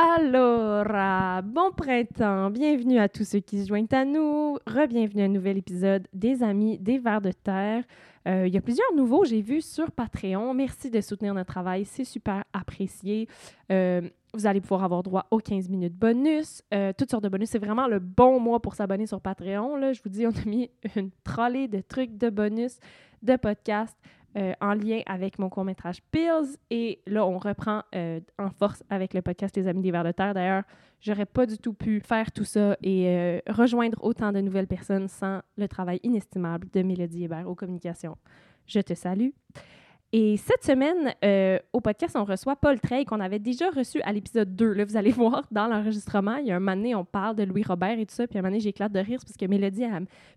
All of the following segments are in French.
Alors, bon printemps, bienvenue à tous ceux qui se joignent à nous, re-bienvenue à un nouvel épisode des Amis des Vers de Terre. Euh, il y a plusieurs nouveaux, j'ai vu sur Patreon. Merci de soutenir notre travail, c'est super apprécié. Euh, vous allez pouvoir avoir droit aux 15 minutes bonus, euh, toutes sortes de bonus. C'est vraiment le bon mois pour s'abonner sur Patreon. Je vous dis, on a mis une trolley de trucs de bonus, de podcasts. Euh, en lien avec mon court-métrage Pills. Et là, on reprend euh, en force avec le podcast Les Amis des Vers de Terre. D'ailleurs, j'aurais pas du tout pu faire tout ça et euh, rejoindre autant de nouvelles personnes sans le travail inestimable de Mélodie Hébert aux communications. Je te salue. Et cette semaine, euh, au podcast, on reçoit Paul Treil, qu'on avait déjà reçu à l'épisode 2. Là, vous allez voir dans l'enregistrement, il y a un moment donné, on parle de Louis Robert et tout ça, puis un moment donné, j'éclate de rire parce que Mélodie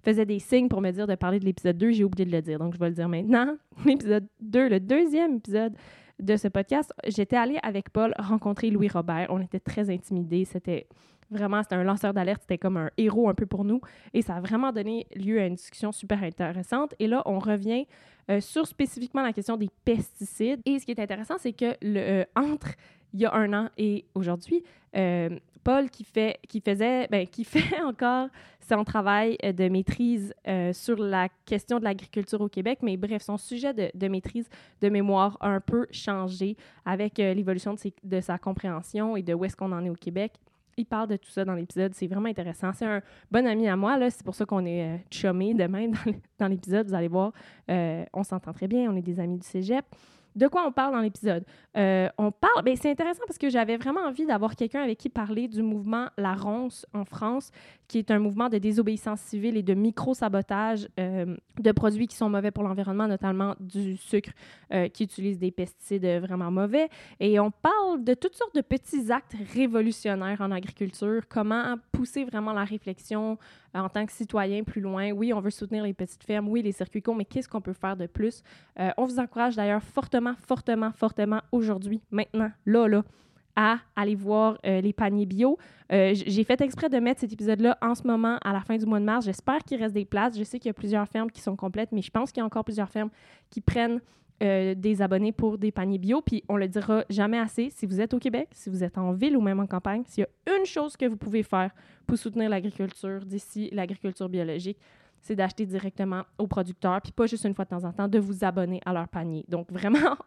faisait des signes pour me dire de parler de l'épisode 2. J'ai oublié de le dire, donc je vais le dire maintenant. L'épisode 2, le deuxième épisode de ce podcast, j'étais allée avec Paul rencontrer Louis Robert. On était très intimidés. C'était vraiment, c'était un lanceur d'alerte. C'était comme un héros un peu pour nous. Et ça a vraiment donné lieu à une discussion super intéressante. Et là, on revient euh, sur spécifiquement la question des pesticides. Et ce qui est intéressant, c'est que euh, entre il y a un an et aujourd'hui, euh, Paul qui fait, qui faisait, ben, qui fait encore son travail euh, de maîtrise euh, sur la question de l'agriculture au Québec, mais bref, son sujet de, maîtrise de mémoire a un peu changé avec euh, l'évolution de, sa compréhension et de où est-ce qu'on en est au Québec. Il parle de tout ça dans l'épisode, c'est vraiment intéressant. C'est un bon ami à moi, c'est pour ça qu'on est euh, chummés de même dans l'épisode, vous allez voir. On s'entend très bien, on est des amis du cégep. De quoi on parle dans l'épisode? Euh, on parle, ben, c'est intéressant parce que j'avais vraiment envie d'avoir quelqu'un avec qui parler du mouvement La Ronce en France, qui est un mouvement de désobéissance civile et de micro-sabotage euh, de produits qui sont mauvais pour l'environnement, notamment du sucre euh, qui utilise des pesticides vraiment mauvais. Et on parle de toutes sortes de petits actes révolutionnaires en agriculture, comment pousser vraiment la réflexion en tant que citoyen plus loin? Oui, on veut soutenir les petites fermes, oui, les circuits courts, mais qu'est-ce qu'on peut faire de plus? On vous encourage d'ailleurs fortement, fortement, fortement aujourd'hui, maintenant, là, là, à aller voir euh, les paniers bio. Euh, J'ai fait exprès de mettre cet épisode-là en ce moment, à la fin du mois de mars. J'espère qu'il reste des places. Je sais qu'il y a plusieurs fermes qui sont complètes, mais je pense qu'il y a encore plusieurs fermes qui prennent euh, des abonnés pour des paniers bio. Puis on le dira jamais assez. Si vous êtes au Québec, si vous êtes en ville ou même en campagne, s'il y a une chose que vous pouvez faire pour soutenir l'agriculture d'ici, l'agriculture biologique, c'est d'acheter directement aux producteurs, puis pas juste une fois de temps en temps, de vous abonner à leur panier. Donc vraiment,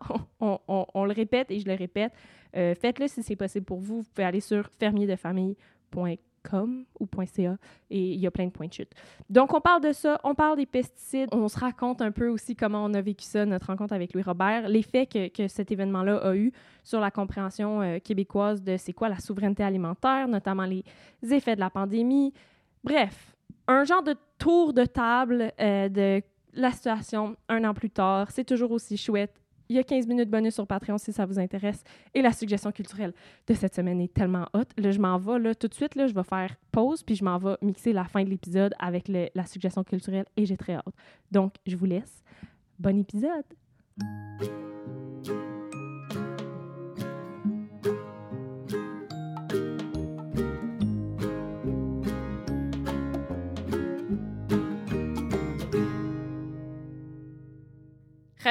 on, le répète et je le répète, euh, faites-le si c'est possible pour vous. Vous pouvez aller sur fermierdefamille.com ou .ca et il y a plein de points de chute. Donc on parle de ça, on parle des pesticides, on se raconte un peu aussi comment on a vécu ça, notre rencontre avec Louis Robert, l'effet que, que cet événement-là a eu sur la compréhension euh, québécoise de c'est quoi la souveraineté alimentaire, notamment les effets de la pandémie. Bref, un genre de tour de table euh, de la situation un an plus tard. C'est toujours aussi chouette. Il y a 15 minutes bonus sur Patreon si ça vous intéresse. Et la suggestion culturelle de cette semaine est tellement hot. Là, je m'en vais tout de suite. Là, je vais faire pause, puis je m'en vais mixer la fin de l'épisode avec la suggestion culturelle et j'ai très hâte. Donc, je vous laisse. Bon épisode!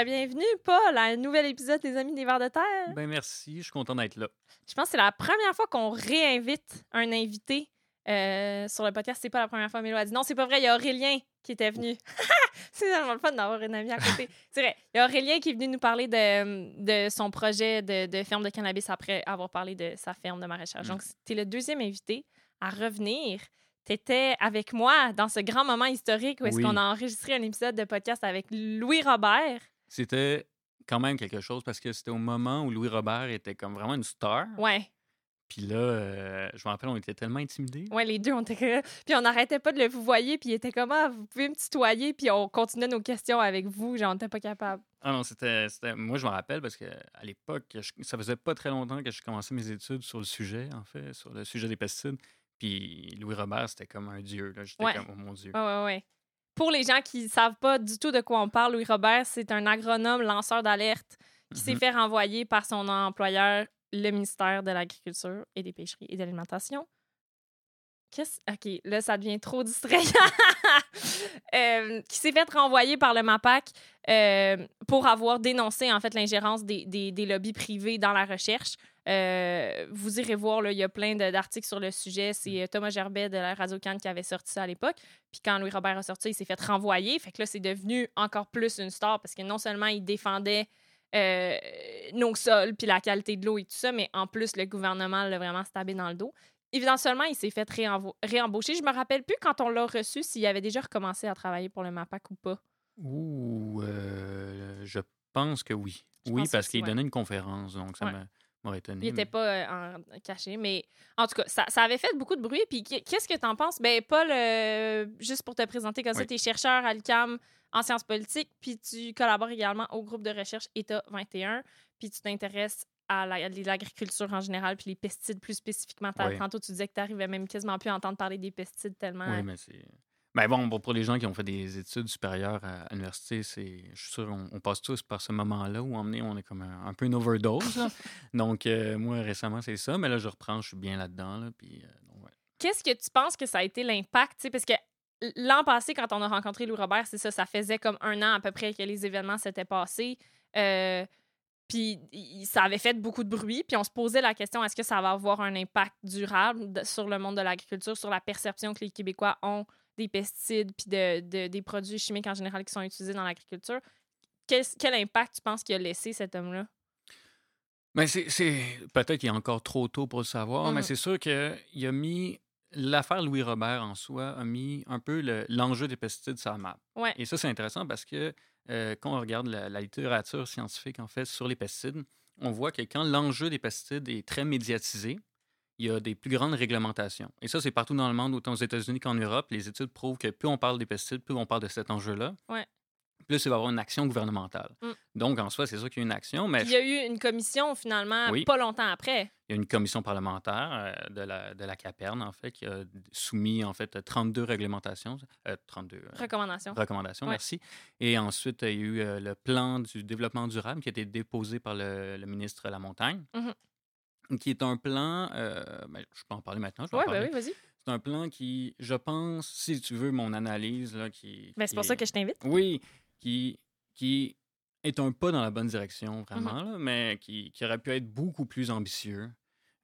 Bienvenue, Paul, à un nouvel épisode des Amis des Vers de Terre. Ben merci, je suis content d'être là. Je pense que c'est la première fois qu'on réinvite un invité euh, sur le podcast. C'est pas la première fois, Mélo a dit non, c'est pas vrai, il y a Aurélien qui était venu. c'est tellement le fun d'avoir une amie à côté. c'est vrai, il y a Aurélien qui est venu nous parler de, de son projet de, de ferme de cannabis après avoir parlé de sa ferme de maraîchage. Mm. Donc, c'était le deuxième invité à revenir. Tu étais avec moi dans ce grand moment historique où est-ce Oui. qu'on a enregistré un épisode de podcast avec Louis Robert. C'était quand même quelque chose parce que c'était au moment où Louis Robert était comme vraiment une star. Ouais. Puis là, euh, je me rappelle, on était tellement intimidés. Ouais, les deux, on était Puis on n'arrêtait pas de le vous voyer, puis il était comme Ah, vous pouvez me tutoyer, puis on continuait nos questions avec vous, genre on n'était pas capable. Ah non, c'était. Moi, je me rappelle parce que à l'époque, je- ça faisait pas très longtemps que je commençais mes études sur le sujet, en fait, sur le sujet des pesticides. Puis Louis Robert, c'était comme un dieu. là. J'étais Ouais. comme, oh mon Dieu. Ouais, ouais, ouais. Pour les gens qui savent pas du tout de quoi on parle, Louis Robert, c'est un agronome lanceur d'alerte qui s'est Mhm. fait renvoyer par son employeur, le ministère de l'Agriculture et des Pêcheries et de l'Alimentation. Qu'est-ce... OK, là, ça devient trop distrayant. Euh, qui s'est fait renvoyer par le MAPAC euh, pour avoir dénoncé, en fait, l'ingérence des, des- des lobbies privés dans la recherche. Euh, vous irez voir, là, il y a plein d'articles sur le sujet. C'est euh, Thomas Gerbet de la Radio Cannes qui avait sorti ça à l'époque. Puis quand Louis Robert a sorti, il s'est fait renvoyer. Fait que là, c'est devenu encore plus une star parce que non seulement il défendait euh, nos sols puis la qualité de l'eau et tout ça, mais en plus, le gouvernement l'a vraiment stabé dans le dos. Évidemment, il s'est fait réembaucher. Je me rappelle plus quand on l'a reçu s'il avait déjà recommencé à travailler pour le MAPAC ou pas. Ouh, euh, je pense que oui. Je oui, parce qu'il ouais. donnait une conférence, donc ça Ouais. m'a- étonné. Il n'était mais- pas euh, en- caché, mais en tout cas, ça, ça avait fait beaucoup de bruit. Puis qu- qu'est-ce que tu en penses? Ben, Paul, euh, juste pour te présenter comme ça, tu es chercheur à l'UQAM en sciences politiques, puis tu collabores également au groupe de recherche État 21, puis tu t'intéresses à la- l'agriculture en général, puis les pesticides plus spécifiquement. Oui. Tantôt, tu disais que tu n'arrivais même quasiment plus à entendre parler des pesticides tellement. Oui, mais c'est. Ben bon, pour les gens qui ont fait des études supérieures à l'université, c'est, je suis sûr, on, on passe tous par ce moment-là où emmené, on est comme un, un peu une overdose. là. donc, euh, moi, récemment, c'est ça, mais là, je reprends, je suis bien là-dedans. Là, puis, euh, ouais. Qu'est-ce que tu penses que ça a été l'impact? Parce que l'an passé, quand on a rencontré Louis Robert, c'est ça, ça faisait comme un an à peu près que les événements s'étaient passés. Euh, puis ça avait fait beaucoup de bruit. Puis on se posait la question est-ce que ça va avoir un impact durable sur le monde de l'agriculture, sur la perception que les Québécois ont des pesticides puis de, de- des produits chimiques en général qui sont utilisés dans l'agriculture? Quel, quel impact tu penses qu'il a laissé cet homme-là? Mais c'est, peut-être qu'il est encore trop tôt pour le savoir, mais Mhm. c'est sûr qu'il a mis l'affaire Louis Robert en soi a mis un peu le- l'enjeu des pesticides sur la map. Ouais. Et ça, c'est intéressant parce que euh, quand on regarde la, la littérature scientifique en fait sur les pesticides, on voit que quand l'enjeu des pesticides est très médiatisé, il y a des plus grandes réglementations. Et ça, c'est partout dans le monde, autant aux États-Unis qu'en Europe. Les études prouvent que plus on parle des pesticides, plus on parle de cet enjeu-là, Ouais. plus il va y avoir une action gouvernementale. Mm. Donc, en soi, c'est sûr qu'il y a une action, mais Puis il y a eu une commission finalement Oui. pas longtemps après. il y a une commission parlementaire euh, de, la, de la CAPERN, en fait, qui a soumis, en fait, 32 réglementations, euh, 32 euh, Recommandation. recommandations, Ouais. merci. Et ensuite, il y a eu euh, le plan du développement durable qui a été déposé par le, le ministre Lamontagne, Mhm. Qui est un plan, euh, ben, je peux en parler maintenant, je vais en parler. ben oui, vas-y. C'est un plan qui, je pense, si tu veux mon analyse, là, qui... Ben, c'est pour ça que je t'invite. Oui, qui, qui est un pas dans la bonne direction, Mhm. vraiment, là, mais qui, qui aurait pu être beaucoup plus ambitieux.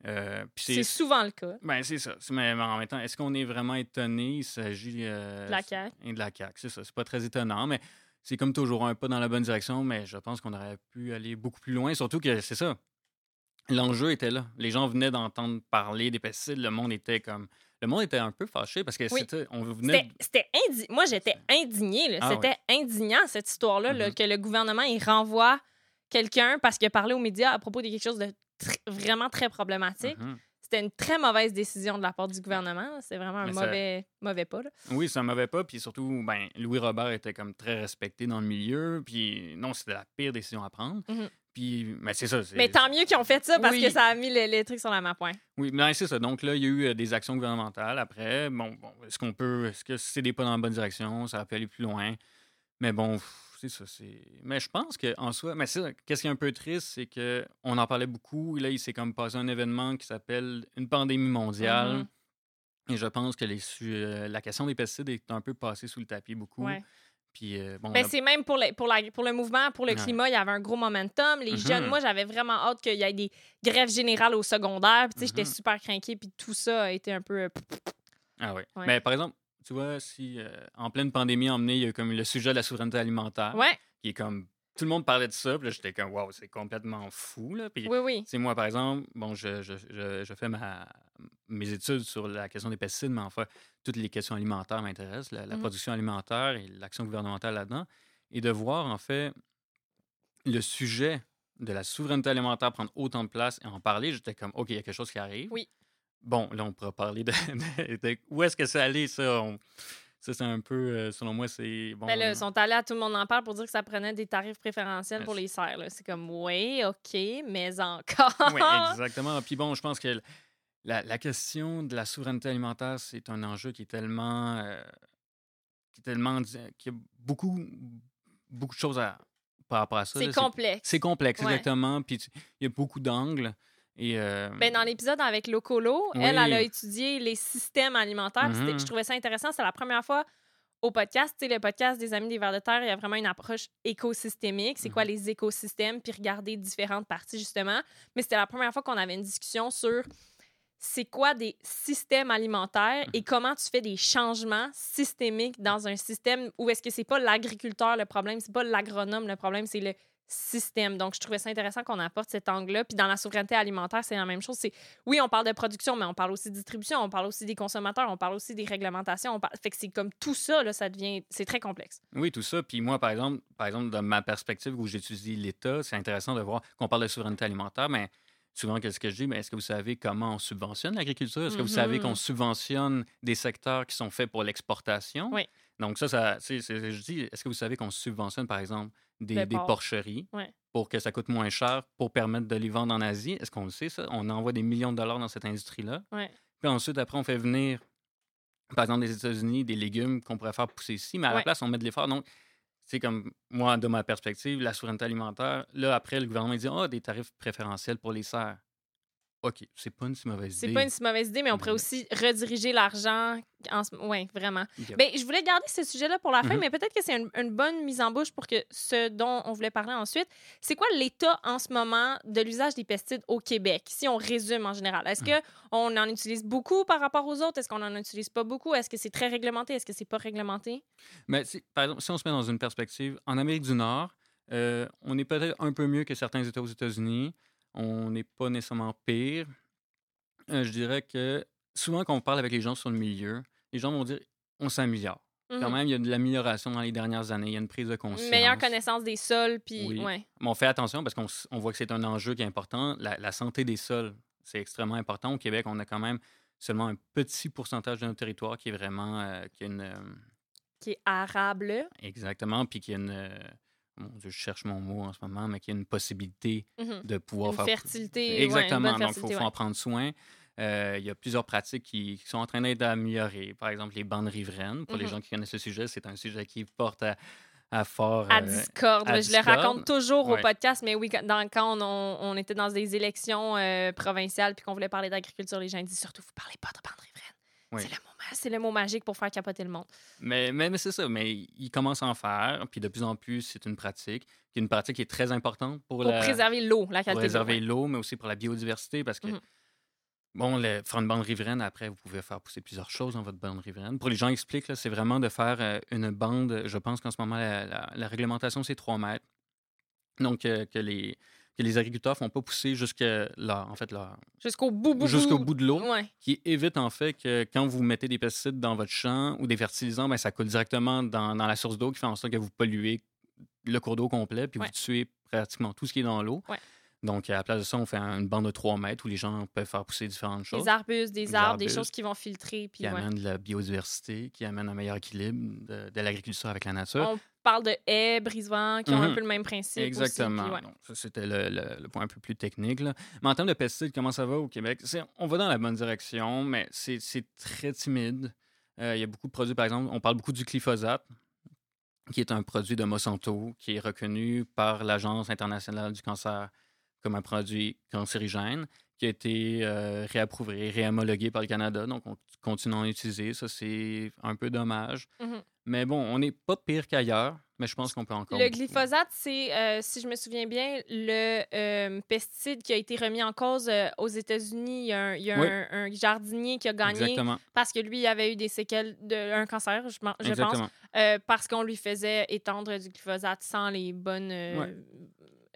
Euh, C'est souvent le cas. ben, c'est ça. Mais en même temps, est-ce qu'on est vraiment étonné? Il s'agit. euh, De la CAQ. Et de la CAQ, c'est ça. C'est pas très étonnant, mais c'est comme toujours un pas dans la bonne direction, mais je pense qu'on aurait pu aller beaucoup plus loin. Surtout que c'est ça. L'enjeu était là. Les gens venaient d'entendre parler des pesticides. Le monde était comme. Le monde était un peu fâché parce que Oui. c'était. On venait. C'était indi- Moi, j'étais indignée. Ah C'était indignant, cette histoire-là, là, Mhm. que le gouvernement il renvoie quelqu'un parce qu'il a parlé aux médias à propos de quelque chose de tr- vraiment très problématique. Mhm. C'était une très mauvaise décision de la part du gouvernement. C'est vraiment un ça- mauvais, mauvais pas. là. Oui, ça m'avait pas. Puis surtout, ben, Louis Robert était comme très respecté dans le milieu. Puis non, c'était la pire décision à prendre. Mhm. Puis, mais c'est ça. Mais tant mieux qu'ils ont fait ça parce Oui. que ça a mis les, les trucs sur la map. ouais. Oui, ben, c'est ça. Donc là, il y a eu euh, des actions gouvernementales. Après, bon, bon, est-ce qu'on peut, est-ce que c'est des pas dans la bonne direction? Ça pu aller plus loin. Mais bon, c'est ça. C'est... Mais je pense qu'en soi, mais c'est ça, qu'est-ce qui est un peu triste, c'est que on en parlait beaucoup. Là, il s'est comme passé un événement qui s'appelle une pandémie mondiale. Mhm. Et je pense que les, euh, la question des pesticides est un peu passée sous le tapis beaucoup. Ouais. Puis, euh, bon, Ben, a- c'est même pour, le- pour, la, pour le mouvement, pour le Ouais. climat, il y avait un gros momentum. Les Mhm. jeunes, moi, j'avais vraiment hâte qu'il y ait des grèves générales au secondaire. Puis, tu sais, j'étais Mhm. super craquée. Puis, tout ça a été un peu. euh, Ah oui. Ouais. Mais par exemple, tu vois, si euh, en pleine pandémie, emmené, il y a comme le sujet de la souveraineté alimentaire. Ouais, qui est comme tout le monde parlait de ça, puis là j'étais comme waouh, c'est complètement fou là. Puis oui, moi par exemple, bon, je, je, je, je fais ma, mes études sur la question des pesticides, mais enfin toutes les questions alimentaires m'intéressent, la, la Mhm. production alimentaire et l'action gouvernementale là-dedans, et de voir en fait le sujet de la souveraineté alimentaire prendre autant de place et en parler, j'étais comme ok, il y a quelque chose qui arrive. Oui. Bon, là on pourra parler de, de- de où est-ce que c'est allé ça? on- ça, c'est un peu, euh, selon moi, c'est. Bon, Ben là, ils sont allés à tout le monde en parle pour dire que ça prenait des tarifs préférentiels pour les serres. C'est comme, oui, OK, mais encore. Oui, exactement. Puis bon, je pense que la, la question de la souveraineté alimentaire, c'est un enjeu qui est tellement. euh, qui est tellement. qui a beaucoup, beaucoup de choses à, par rapport à ça. C'est complexe. C'est complexe, Ouais. exactement. Puis il y a beaucoup d'angles. Et. euh, Ben, dans l'épisode avec Locolo, elle, Oui. elle a étudié les systèmes alimentaires. Mhm. Je trouvais ça intéressant. C'est la première fois au podcast. Tu sais, le podcast des Amis des Vers de Terre, il y a vraiment une approche écosystémique. C'est quoi Mhm. les écosystèmes? Puis regarder différentes parties, justement. Mais c'était la première fois qu'on avait une discussion sur c'est quoi des systèmes alimentaires et comment tu fais des changements systémiques dans un système où est-ce que c'est pas l'agriculteur le problème, c'est pas l'agronome le problème, c'est le système. Donc, je trouvais ça intéressant qu'on apporte cet angle-là. Puis dans la souveraineté alimentaire, c'est la même chose. C'est oui, on parle de production, mais on parle aussi de distribution, on parle aussi des consommateurs, on parle aussi des réglementations. On parle... Fait que c'est comme tout ça, là, ça devient... C'est très complexe. Oui, tout ça. Puis moi, par exemple, par exemple, de ma perspective où j'étudie l'État, c'est intéressant de voir qu'on parle de souveraineté alimentaire, mais souvent, qu'est-ce que je dis? Mais est-ce que vous savez comment on subventionne l'agriculture? Est-ce que vous savez Mhm. qu'on subventionne des secteurs qui sont faits pour l'exportation? Oui. Donc ça, ça c'est- je dis, est-ce que vous savez qu'on subventionne, par exemple, des, porc. porcheries Ouais. pour que ça coûte moins cher pour permettre de les vendre en Asie? Est-ce qu'on le sait, ça? On envoie des millions de dollars dans cette industrie-là. Ouais. Puis ensuite, après, on fait venir, par exemple, des États-Unis, des légumes qu'on pourrait faire pousser ici, mais à Ouais. la place, on met de l'effort. Donc, c'est comme moi, de ma perspective, la souveraineté alimentaire, là, après, le gouvernement dit Ah, des tarifs préférentiels pour les serres. OK, c'est pas une si mauvaise C'est idée. pas une si mauvaise idée, mais on pourrait aussi rediriger l'argent. En... Oui, vraiment. Yep. Ben, je voulais garder ce sujet-là pour la fin, Mhm. mais peut-être que c'est une, une bonne mise en bouche pour que ce dont on voulait parler ensuite. C'est quoi l'état en ce moment de l'usage des pesticides au Québec, si on résume en général? Est-ce Mhm. qu'on en utilise beaucoup par rapport aux autres? Est-ce qu'on en utilise pas beaucoup? Est-ce que c'est très réglementé? Est-ce que c'est pas réglementé? Mais si, par exemple, si on se met dans une perspective, en Amérique du Nord, euh, on est peut-être un peu mieux que certains États aux États-Unis. On n'est pas nécessairement pire. Euh, je dirais que souvent, quand on parle avec les gens sur le milieu, les gens vont dire on s'améliore. Quand Mhm. même, il y a de l'amélioration dans les dernières années. Il y a une prise de conscience. Meilleure connaissance des sols, puis Oui. ouais. Mais on fait attention parce qu'on voit que c'est un enjeu qui est important. La, la santé des sols, c'est extrêmement important. Au Québec, on a quand même seulement un petit pourcentage de notre territoire qui est vraiment. euh, qui a une, euh, qui est arable. exactement, puis qui a une. Mon Dieu, je cherche mon mot en ce moment, mais qui a une possibilité Mhm. de pouvoir Une faire. fertilité. ouais, une Exactement. Donc, il faut, fertilité, faut ouais. en prendre soin. Euh, il y a plusieurs pratiques qui, qui sont en train d'être améliorées. Par exemple, les bandes riveraines. Pour les Mhm. gens qui connaissent le sujet, c'est un sujet qui porte à, à fort. À euh, discorde. à je le raconte toujours au podcast, mais oui, quand, dans- quand on, on- on était dans des élections euh, provinciales puis qu'on voulait parler d'agriculture, les gens disaient surtout, vous parlez pas de bande riveraine. Oui. C'est le, mot le magique pour faire capoter le monde. Mais, mais, mais c'est ça, mais ils commencent à en faire, puis de plus en plus, c'est une pratique, qui est une pratique qui est très importante pour, Pour la, préserver l'eau, la pour qualité de l'eau. réserver ouais. l'eau, mais aussi pour la biodiversité, parce que, Mhm. bon, le, faire une bande riveraine, après, vous pouvez faire pousser plusieurs choses dans votre bande riveraine. Pour les gens expliquent, là, c'est vraiment de faire euh, une bande, je pense qu'en ce moment, la, la- la réglementation, c'est 3 mètres. Donc, euh, que, les, que les agriculteurs ne font pas pousser jusqu'à en fait, Jusqu'au bout, bout, jusqu'au bout. bout de l'eau Ouais. qui évite en fait que quand vous mettez des pesticides dans votre champ ou des fertilisants, ben, ça coule directement dans, dans la source d'eau qui fait en sorte que vous polluez le cours d'eau complet puis Ouais. vous tuez pratiquement tout ce qui est dans l'eau. Ouais. Donc, à la place de ça, on fait une bande de 3 mètres où les gens peuvent faire pousser différentes choses Des arbustes, des Des arbres, des arbustes choses qui vont filtrer. Puis, qui ouais. amènent de la biodiversité, qui amènent un meilleur équilibre de, de l'agriculture avec la nature. On parle de haies, brise-vent, qui ont un Mhm. peu le même principe. aussi, Exactement. puis ouais. Donc, ça, c'était le, le- le point un peu plus technique. là. Mais en termes de pesticides, comment ça va au Québec? On va dans la bonne direction, mais c'est c'est très timide. Euh, Il y a beaucoup de produits, par exemple, on parle beaucoup du glyphosate, qui est un produit de Monsanto, qui est reconnu par l'Agence internationale du cancer comme un produit cancérigène, qui a été euh, réapprouvé, réhomologué par le Canada. Donc, on continue à en utiliser. Ça, c'est un peu dommage. Mhm. Mais bon, on n'est pas pire qu'ailleurs, mais je pense qu'on peut encore. Le glyphosate, c'est, euh, si je me souviens bien, le euh, pesticide qui a été remis en cause euh, aux États-Unis. Il y a, un, il y a Oui. un, un jardinier qui a gagné Exactement. parce que lui, il avait eu des séquelles d'un cancer, je, je pense, parce qu'on lui faisait étendre du glyphosate sans les bonnes Ouais.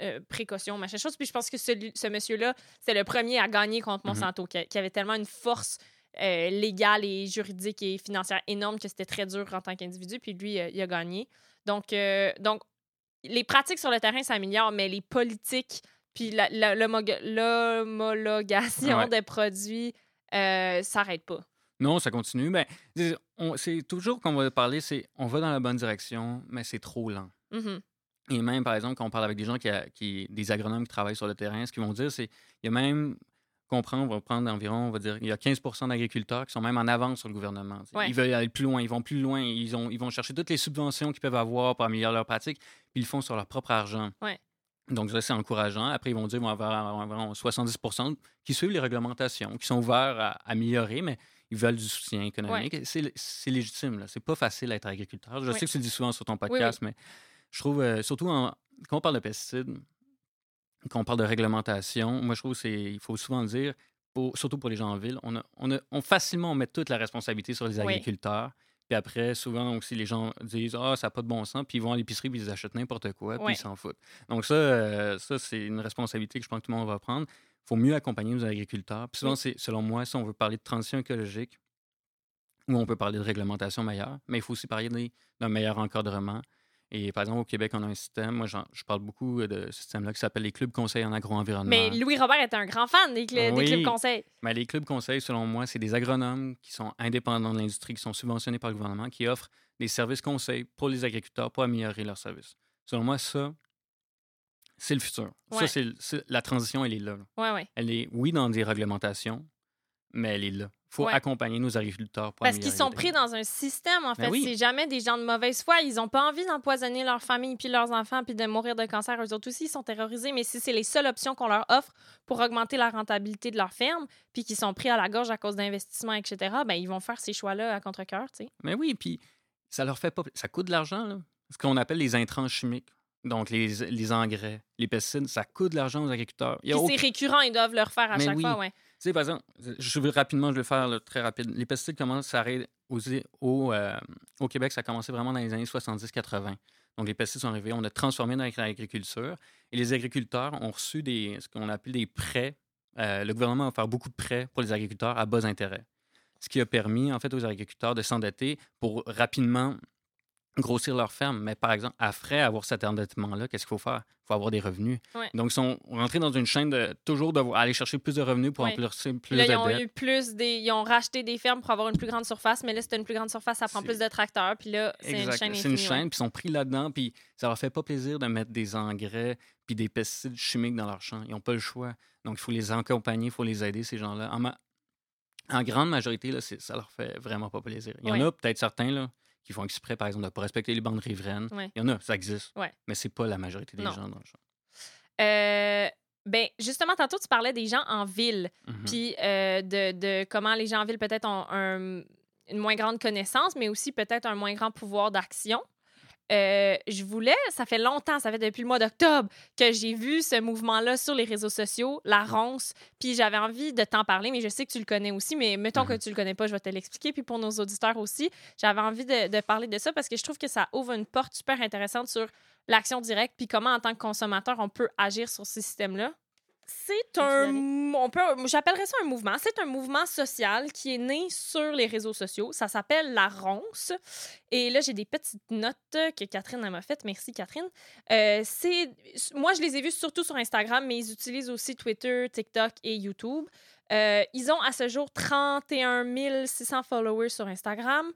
Euh, précautions, machin chose. Puis je pense que ce monsieur-là, c'est le premier à gagner contre Mhm. Monsanto, qui, avait tellement une force euh, légale et juridique et financière énorme que c'était très dur en tant qu'individu. Puis lui, euh, il a gagné. Donc, donc, les pratiques sur le terrain s'améliorent, mais les politiques puis l'homologation Ouais. de produits s'arrête pas. Non, ça continue. On- c'est toujours qu'on va parler, c'est on va dans la bonne direction, mais c'est trop lent. Mhm. Et même, par exemple, quand on parle avec des gens qui, a- qui des agronomes qui travaillent sur le terrain, ce qu'ils vont dire, c'est il y a même qu'on prend, on va prendre environ, on va dire, il y a 15% d'agriculteurs qui sont même en avance sur le gouvernement. Ouais. Ils veulent aller plus loin, ils vont plus loin, ils, ont, ils vont chercher toutes les subventions qu'ils peuvent avoir pour améliorer leur pratique, puis ils le font sur leur propre argent. Ouais. Donc, ça, c'est encourageant. Après, ils vont dire qu'ils vont avoir environ 70% qui suivent les réglementations, qui sont ouverts à améliorer, mais ils veulent du soutien économique. C'est légitime. là. C'est pas facile d'être agriculteur. Je Oui. sais que tu le dis souvent sur ton oui. podcast, mais je trouve, euh, surtout en- quand on parle de pesticides, quand on parle de réglementation, moi, je trouve qu'il faut souvent le dire, pour- surtout pour les gens en ville, on, a, on, a- on facilement on met toute la responsabilité sur les Oui. agriculteurs. Puis après, souvent aussi, les gens disent Ah, ça n'a pas de bon sens. Puis ils vont à l'épicerie, puis ils achètent n'importe quoi, puis Ouais. ils s'en foutent. Donc, ça, euh, ça c'est une responsabilité que je pense que tout le monde va prendre. Il faut mieux accompagner nos agriculteurs. Puis souvent, Oui. c'est, selon moi, si on veut parler de transition écologique, ou on peut parler de réglementation meilleure, mais il faut aussi parler d'un meilleur encadrement. Et par exemple, au Québec, on a un système, moi, je parle beaucoup de ce système-là qui s'appelle les clubs conseils en agro-environnement. Mais Louis-Robert est un grand fan des, cl- des Oui. clubs conseils. Mais les clubs conseils, selon moi, c'est des agronomes qui sont indépendants de l'industrie, qui sont subventionnés par le gouvernement, qui offrent des services conseils pour les agriculteurs pour améliorer leurs services. Selon moi, ça, c'est le futur. Ouais. Ça, c'est- la transition, elle est là. là. Ouais, ouais. Elle est, oui, dans des réglementations, mais elle est là. Il faut Ouais. accompagner nos agriculteurs pour Parce qu'ils sont pris dans un système, en Ben fait. oui. C'est jamais des gens de mauvaise foi. Ils n'ont pas envie d'empoisonner leur famille puis leurs enfants puis de mourir de cancer. Eux autres aussi, ils sont terrorisés. Mais si c'est les seules options qu'on leur offre pour augmenter la rentabilité de leur ferme puis qu'ils sont pris à la gorge à cause d'investissements, etc., ben ils vont faire ces choix-là à contre-cœur, tu sais. Mais oui, puis ça leur fait pas. Ça coûte de l'argent, là. Ce qu'on appelle les intrants chimiques. Donc, les, les engrais, les pesticides, ça coûte de l'argent aux agriculteurs. Il y Puis a c'est aucun- récurrent, ils doivent le refaire à Mais chaque oui. fois, ouais. Je je vais faire très rapide. Les pesticides commencent à aux- au, euh, au Québec, ça a commencé vraiment dans les années 70-80. Donc, les pesticides sont arrivés, on a transformé dans l'agriculture et les agriculteurs ont reçu ce qu'on appelle des prêts. Euh, le gouvernement va faire beaucoup de prêts pour les agriculteurs à bas intérêt. Ce qui a permis, en fait, aux agriculteurs de s'endetter pour rapidement grossir leur ferme. Mais par exemple, après avoir cet endettement-là, qu'est-ce qu'il faut faire? Il faut avoir des revenus. Ouais. Donc, ils sont rentrés dans une chaîne de toujours devoir aller chercher plus de revenus pour Ouais. plus là, de ils ont dettes. eu plus des. Ils ont racheté des fermes pour avoir une plus grande surface, mais là, c'était une plus grande surface, ça prend C'est- plus de tracteurs. Puis là, c'est une chaîne C'est une chaîne, puis ils sont pris là-dedans, puis ça leur fait pas plaisir de mettre des engrais puis des pesticides chimiques dans leur champ. Ils n'ont pas le choix. Donc, il faut les accompagner, il faut les aider, ces gens-là. En, ma- en grande majorité, là, c'est- ça leur fait vraiment pas plaisir. Il y en a peut-être certains là, qui font exprès, par exemple, de ne pas respecter les bandes riveraines. Ouais. Il y en a, ça existe. Ouais. Mais c'est pas la majorité des Non. gens dans le champ. Euh, ben, justement, tantôt, tu parlais des gens en ville, Mhm. puis euh, de, de comment les gens en ville peut-être ont un- une moins grande connaissance, mais aussi peut-être un moins grand pouvoir d'action. Euh, je voulais, ça fait longtemps, ça fait depuis le mois d'octobre que j'ai vu ce mouvement-là sur les réseaux sociaux, la ronce, puis j'avais envie de t'en parler, mais je sais que tu le connais aussi, mais mettons que Mhm. tu le connais pas, je vais te l'expliquer, puis pour nos auditeurs aussi, j'avais envie de, de parler de ça parce que je trouve que ça ouvre une porte super intéressante sur l'action directe, puis comment en tant que consommateur on peut agir sur ce système-là. C'est un, on peut, j'appellerais ça un mouvement. C'est un mouvement social qui est né sur les réseaux sociaux. Ça s'appelle la ronce. Et là, j'ai des petites notes que Catherine m'a faites. Merci, Catherine. Euh, c'est, moi, je les ai vus surtout sur Instagram, mais ils utilisent aussi Twitter, TikTok et YouTube. Euh, ils ont à ce jour 31 600 followers sur Instagram.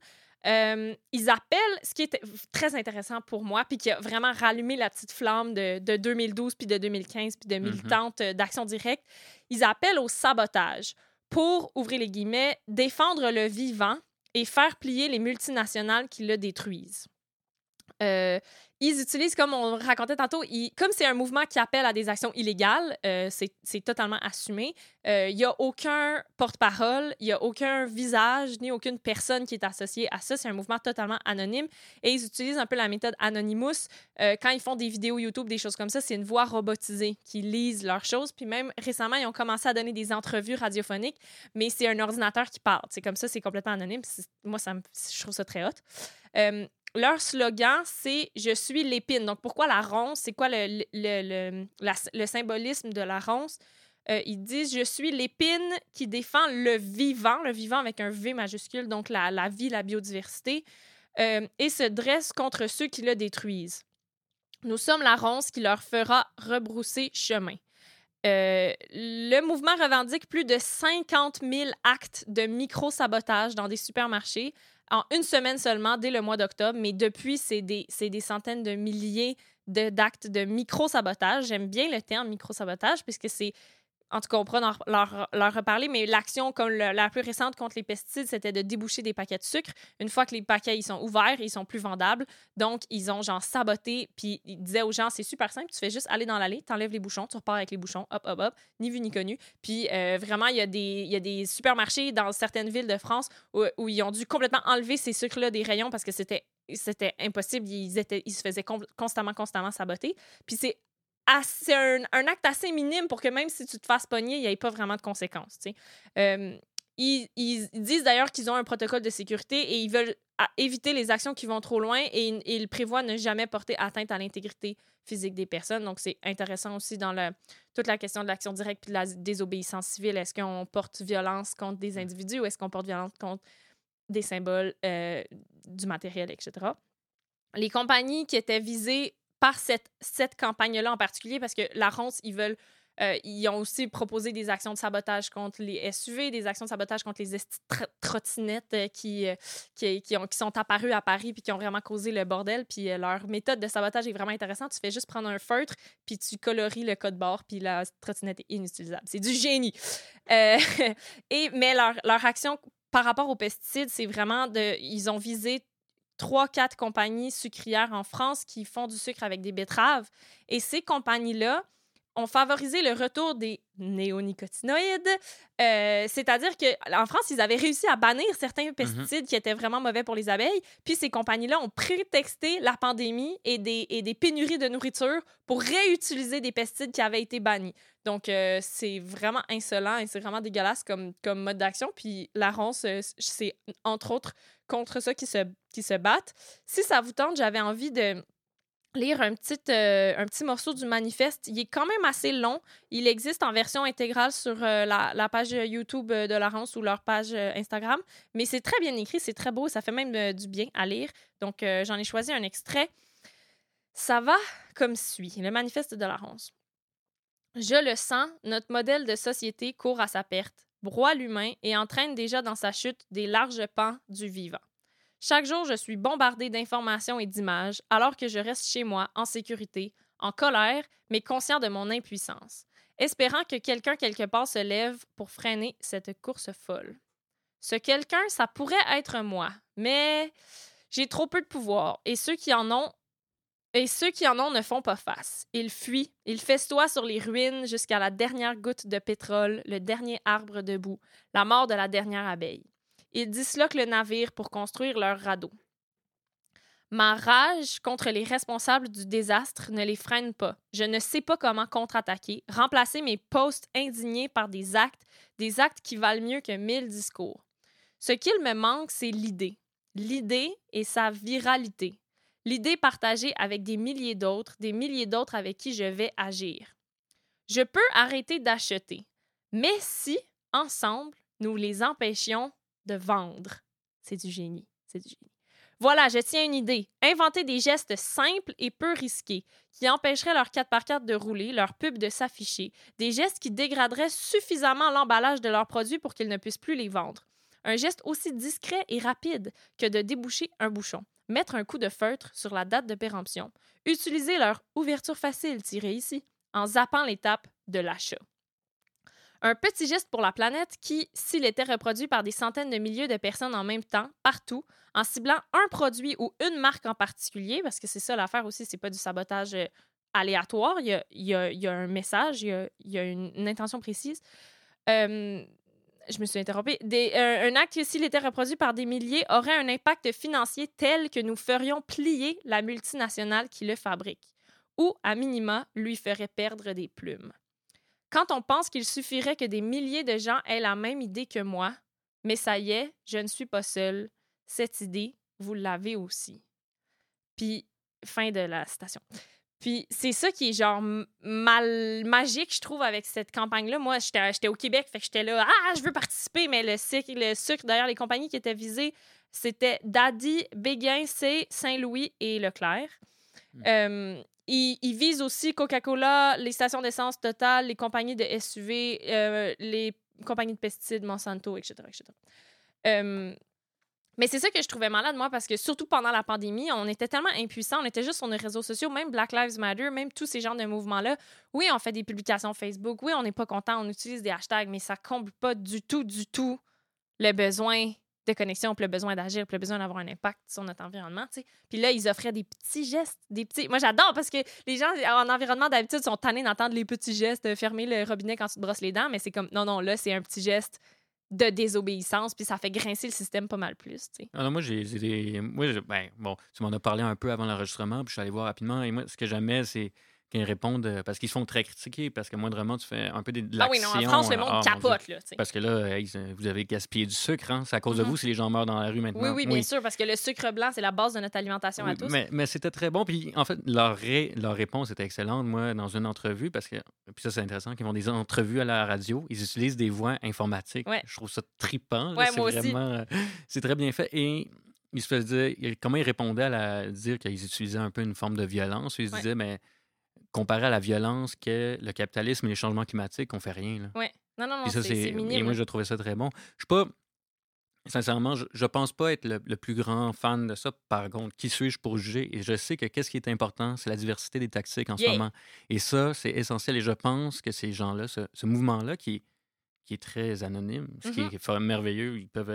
Euh, ils appellent, ce qui est très intéressant pour moi, puis qui a vraiment rallumé la petite flamme de, de 2012, puis de 2015, puis de militante euh, d'action directe, ils appellent au sabotage pour, ouvrir les guillemets, défendre le vivant et faire plier les multinationales qui le détruisent. Euh, ils utilisent, comme on racontait tantôt, comme c'est un mouvement qui appelle à des actions illégales, euh, c'est totalement assumé. Euh, Il n'y a aucun porte-parole, il n'y a aucun visage, ni aucune personne qui est associée à ça. C'est un mouvement totalement anonyme. Et ils utilisent un peu la méthode Anonymous. Euh, quand ils font des vidéos YouTube, des choses comme ça, c'est une voix robotisée qui lise leurs choses. Puis même récemment, ils ont commencé à donner des entrevues radiophoniques, mais c'est un ordinateur qui parle. C'est comme ça, c'est complètement anonyme. Moi, je trouve ça très hot. Euh, leur slogan, c'est Je suis l'épine. Donc, pourquoi la ronce? C'est quoi le, le, le- le symbolisme de la ronce? Euh, ils disent Je suis l'épine qui défend le vivant, le vivant avec un V majuscule, donc la, la vie, la biodiversité, euh, et se dresse contre ceux qui le détruisent. Nous sommes la ronce qui leur fera rebrousser chemin. Euh, le mouvement revendique plus de 50 000 actes de micro-sabotage dans des supermarchés en une semaine seulement, dès le mois d'octobre, mais depuis, c'est des, centaines de milliers de- d'actes de micro-sabotage. J'aime bien le terme micro-sabotage puisque c'est en tout cas, on pourra leur, leur, leur reparler, mais l'action comme la plus récente contre les pesticides, c'était de déboucher des paquets de sucre. Une fois que les paquets ils sont ouverts, ils sont plus vendables. Donc, ils ont genre saboté, puis ils disaient aux gens, c'est super simple, tu fais juste aller dans l'allée, t'enlèves les bouchons, tu repars avec les bouchons, hop, hop, hop, ni vu ni connu. Puis euh, vraiment, il y, a des- il y a des supermarchés dans certaines villes de France où, ils ont dû complètement enlever ces sucres-là des rayons parce que c'était c'était impossible. Ils, étaient, ils se faisaient con- constamment, constamment saboter. Puis c'est assez- un, un acte assez minime pour que même si tu te fasses pogner, il n'y ait pas vraiment de conséquences. Euh, ils, ils disent d'ailleurs qu'ils ont un protocole de sécurité et ils veulent éviter les actions qui vont trop loin et, ils- ils prévoient ne jamais porter atteinte à l'intégrité physique des personnes. Donc, c'est intéressant aussi dans le, toute la question de l'action directe et de la désobéissance civile. Est-ce qu'on porte violence contre des individus ou est-ce qu'on porte violence contre des symboles, euh, du matériel, etc. Les compagnies qui étaient visées par cette, cette campagne-là en particulier, parce que la ronce, ils veulent. euh, ils ont aussi proposé des actions de sabotage contre les SUV, des actions de sabotage contre les trottinettes euh, qui, euh, qui, qui, ont- qui sont apparues à Paris puis qui ont vraiment causé le bordel. Puis leur méthode de sabotage est vraiment intéressante. Tu fais juste prendre un feutre puis tu coloris le code barre puis la trottinette est inutilisable. C'est du génie. Et, mais leur, leur action par rapport aux pesticides, c'est vraiment de. Ils ont visé trois, quatre compagnies sucrières en France qui font du sucre avec des betteraves. Et ces compagnies-là ont favorisé le retour des néonicotinoïdes. Euh, C'est-à-dire qu'en France, ils avaient réussi à bannir certains pesticides qui étaient vraiment mauvais pour les abeilles. Puis ces compagnies-là ont prétexté la pandémie et des, et des pénuries de nourriture pour réutiliser des pesticides qui avaient été bannis. Donc, euh, c'est vraiment insolent et c'est vraiment dégueulasse comme, comme mode d'action. Puis la ronce, euh, c'est entre autres contre ça qui se, qui se battent. Si ça vous tente, j'avais envie de lire un petit, euh, un petit morceau du manifeste. Il est quand même assez long. Il existe en version intégrale sur euh, la, page YouTube euh, de la Ronce ou leur page Instagram. Mais c'est très bien écrit, c'est très beau, ça fait même du bien à lire. Donc, j'en ai choisi un extrait. Ça va comme suit. Le manifeste de la Ronce. Je le sens, notre modèle de société court à sa perte, broie l'humain et entraîne déjà dans sa chute des larges pans du vivant. Chaque jour, je suis bombardée d'informations et d'images, alors que je reste chez moi, en sécurité, en colère, mais conscient de mon impuissance, espérant que quelqu'un quelque part se lève pour freiner cette course folle. Ce quelqu'un, ça pourrait être moi, mais j'ai trop peu de pouvoir, et ceux qui en ont et ceux qui en ont ne font pas face. Ils fuient, ils festoient sur les ruines jusqu'à la dernière goutte de pétrole, le dernier arbre debout, la mort de la dernière abeille. Ils disloquent le navire pour construire leur radeau. Ma rage contre les responsables du désastre ne les freine pas. Je ne sais pas comment contre-attaquer, remplacer mes posts indignés par des actes, des actes qui valent mieux que mille discours. Ce qu'il me manque, c'est l'idée. L'idée et sa viralité. L'idée partagée avec des milliers d'autres, des milliers d'autres avec qui je vais agir. Je peux arrêter d'acheter, mais si, ensemble, nous les empêchions de vendre. C'est du génie. C'est du génie. Voilà, je tiens une idée. Inventer des gestes simples et peu risqués qui empêcheraient leur 4x4 de rouler, leur pub de s'afficher, des gestes qui dégraderaient suffisamment l'emballage de leurs produits pour qu'ils ne puissent plus les vendre. Un geste aussi discret et rapide que de déboucher un bouchon, mettre un coup de feutre sur la date de péremption, utiliser leur ouverture facile tirée ici, en zappant l'étape de l'achat. Un petit geste pour la planète qui, s'il était reproduit par des centaines de milliers de personnes en même temps, partout, en ciblant un produit ou une marque en particulier, parce que c'est ça l'affaire aussi, c'est pas du sabotage euh, aléatoire, il y a, un message, il y a, une, intention précise. Je me suis interrompue. Un acte s'il était reproduit par des milliers, aurait un impact financier tel que nous ferions plier la multinationale qui le fabrique, ou, à minima, lui ferait perdre des plumes. Quand on pense qu'il suffirait que des milliers de gens aient la même idée que moi, mais ça y est, je ne suis pas seule. Cette idée, vous l'avez aussi. Puis, fin de la citation. Puis, c'est ça qui est genre mal magique, je trouve, avec cette campagne-là. Moi, j'étais au Québec, fait que j'étais là, ah, je veux participer, mais le sucre, le sucre d'ailleurs, les compagnies qui étaient visées, c'était Daddy, Béguin, C, Saint-Louis et Leclerc. Euh, ils, ils visent aussi Coca-Cola, les stations d'essence Total, les compagnies de SUV, euh, les compagnies de pesticides, Monsanto, etc. etc. Euh, Mais c'est ça que je trouvais malade, moi, parce que surtout pendant la pandémie, on était tellement impuissants, on était juste sur nos réseaux sociaux, même Black Lives Matter, même tous ces genres de mouvements-là. Oui, on fait des publications Facebook, oui, on n'est pas content, on utilise des hashtags, mais ça comble pas du tout, du tout le besoin de connexion, puis le besoin d'agir, puis le besoin d'avoir un impact sur notre environnement. Puis là, ils offraient des petits gestes, des petits... Moi, j'adore parce que les gens en environnement d'habitude sont tannés d'entendre les petits gestes, fermer le robinet quand tu te brosses les dents, mais c'est comme, non, non, là, c'est un petit geste de désobéissance, puis ça fait grincer le système pas mal plus. Alors, moi, j'ai. des- Moi, ben, bon, tu m'en as parlé un peu avant l'enregistrement, puis je suis allé voir rapidement. Et moi, ce que j'aimais, c'est qu'ils répondent. euh, Parce qu'ils se font très critiquer, parce que moindrement, tu fais un peu de, de Ah oui, non, en l'action, France, le monde ah, capote, là. Parce que là, hey, vous avez gaspillé du sucre, hein? C'est à cause de Mhm. vous si les gens meurent dans la rue maintenant. Oui, oui, bien sûr, parce que le sucre blanc, c'est la base de notre alimentation à tous. Mais, mais c'était très bon. Puis en fait, leur, ré- leur réponse était excellente, moi, dans une entrevue, parce que, puis ça, c'est intéressant, qu'ils font des entrevues à la radio. Ils utilisent des voix informatiques. Ouais. Je trouve ça. Ouais, c'est vraiment. euh, c'est très bien fait. Et ils se faisaient dire. Comment ils répondaient à la, dire qu'ils utilisaient un peu une forme de violence. Ils se Ouais. disaient, mais comparé à la violence que le capitalisme et les changements climatiques, on fait rien. Là. Ouais. Non, non, non, c'est c'est Et minime. moi, je trouvais ça très bon. Je suis pas. Sincèrement, je, je pense pas être le, le plus grand fan de ça. Par contre, qui suis-je pour juger? Et je sais que qu'est-ce qui est important, c'est la diversité des tactiques en Yeah. ce moment. Et ça, c'est essentiel. Et je pense que ces gens-là, ce, ce mouvement-là qui est, qui est très anonyme, ce qui Mhm. est merveilleux, ils peuvent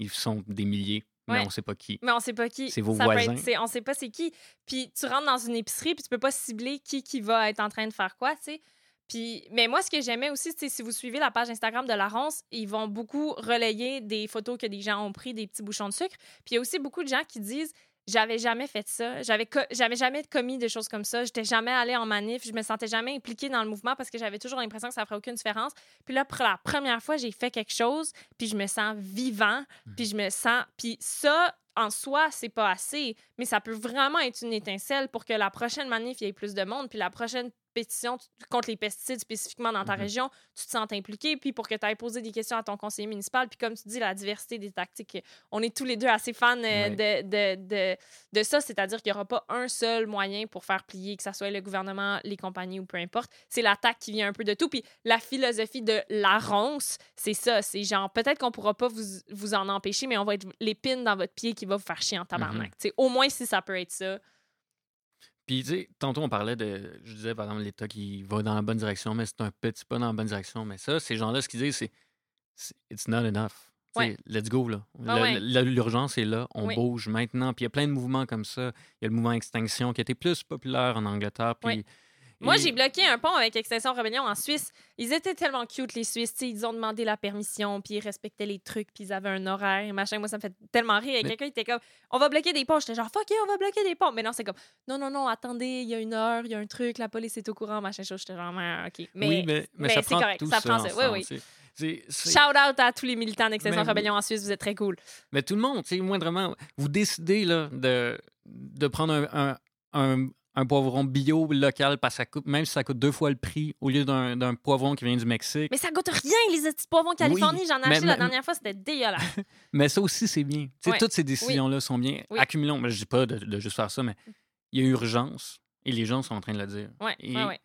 ils sont des milliers, mais Ouais. on sait pas qui. Mais on sait pas qui. C'est vos Ça être- voisins. c'est- on sait pas c'est qui. Puis tu rentres dans une épicerie, puis tu peux pas cibler qui qui va être en train de faire quoi, tu sais. Puis, mais moi, ce que j'aimais aussi, c'est si vous suivez la page Instagram de la Ronce, ils vont beaucoup relayer des photos que des gens ont pris, des petits bouchons de sucre. Puis il y a aussi beaucoup de gens qui disent j'avais jamais fait ça, j'avais co- j'avais jamais commis des choses comme ça, j'étais jamais allée en manif, je me sentais jamais impliquée dans le mouvement parce que j'avais toujours l'impression que ça ferait aucune différence. Puis là, pour la première fois, j'ai fait quelque chose, puis je me sens vivant, puis je me sens puis ça en soi, c'est pas assez, mais ça peut vraiment être une étincelle pour que la prochaine manif, il y ait plus de monde, puis la prochaine pétition contre les pesticides spécifiquement dans ta Mhm. région, tu te sens impliqué, puis pour que tu ailles poser des questions à ton conseiller municipal, puis comme tu dis, la diversité des tactiques, on est tous les deux assez fans euh, Ouais. de, de, de, de ça, c'est-à-dire qu'il n'y aura pas un seul moyen pour faire plier, que ce soit le gouvernement, les compagnies ou peu importe. C'est l'attaque qui vient un peu de tout, puis la philosophie de la ronce, c'est ça, c'est genre, peut-être qu'on pourra pas vous, vous en empêcher, mais on va être l'épine dans votre pied qui va vous faire chier en tabarnak. Sais, Au moins, si ça peut être ça. Puis, tu sais, tantôt, on parlait de. Je disais, par exemple, l'État qui va dans la bonne direction, mais c'est un petit pas dans la bonne direction. Mais ça, ces gens-là, ce qu'ils disent, c'est. It's not enough. Ouais. Let's go, là. Ah ouais. L'urgence est là. On bouge maintenant. Puis, il y a plein de mouvements comme ça. Il y a le mouvement Extinction qui a été plus populaire en Angleterre. Puis. Moi, et- j'ai bloqué un pont avec Extinction Rebellion en Suisse. Ils étaient tellement cute, les Suisses. Ils ont demandé la permission, puis ils respectaient les trucs, puis ils avaient un horaire, et machin. Moi, ça me fait tellement rire. Et Mais- quelqu'un était comme, on va bloquer des ponts. J'étais genre, fuck it, on va bloquer des ponts. Mais non, c'est comme, non, non, non, attendez, il y a une heure, il y a un truc, la police est au courant, machin chose. J'étais genre, Ah, OK. Mais, oui, mais, mais, mais c'est correct, ça ça, prend ça. Ensemble, oui. C'est- c'est- shout out à tous les militants d'Extinction Mais- Rebellion en Suisse, vous êtes très cool. Mais tout le monde, tu sais, moindrement, vous décidez là, de, de prendre un, un, un, un poivron bio local, parce que ça coûte, même si ça coûte deux fois le prix, au lieu d'un poivron qui vient du Mexique. Mais ça goûte rien, les petits poivrons de Californie. Oui, J'en ai acheté la dernière fois, c'était dégueulasse. Mais ça aussi, c'est bien. Tu sais, Ouais. Toutes ces décisions-là sont bien. Oui. Accumulons. Mais je dis pas de, de juste faire ça, mais il y a urgence et les gens sont en train de le dire. Ouais, Et, ouais,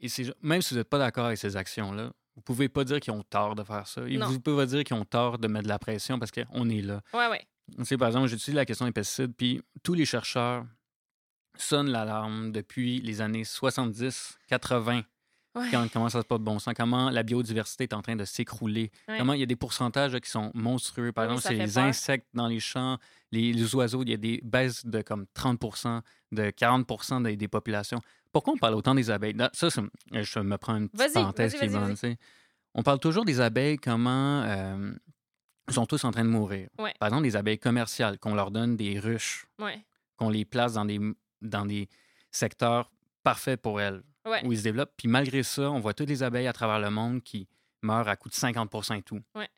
et même si vous n'êtes pas d'accord avec ces actions-là, vous pouvez pas dire qu'ils ont tort de faire ça. Et Non. vous pouvez pas dire qu'ils ont tort de mettre de la pression parce qu'on est là. Ouais, ouais. Tu sais, par exemple, j'utilise la question des pesticides, puis tous les chercheurs sonnent l'alarme depuis les années 70, 80, Ouais. quand comment ça se passe de bon sens, comment la biodiversité est en train de s'écrouler, Ouais. comment il y a des pourcentages là, qui sont monstrueux? Par Oui, exemple, c'est les peur. insectes dans les champs, les, les oiseaux, il y a des baisses de comme 30 de 40 des, des populations. Pourquoi on parle autant des abeilles? Là, Ça, c'est- je me prends une petite parenthèse qui est. On parle toujours des abeilles, comment euh, ils sont tous en train de mourir. Ouais. Par exemple, des abeilles commerciales, qu'on leur donne des ruches, qu'on les place dans des, dans des secteurs parfaits pour elles, Ouais. où ils se développent. Puis malgré ça, on voit toutes les abeilles à travers le monde qui meurent à coût de 50 et tout. Ouais.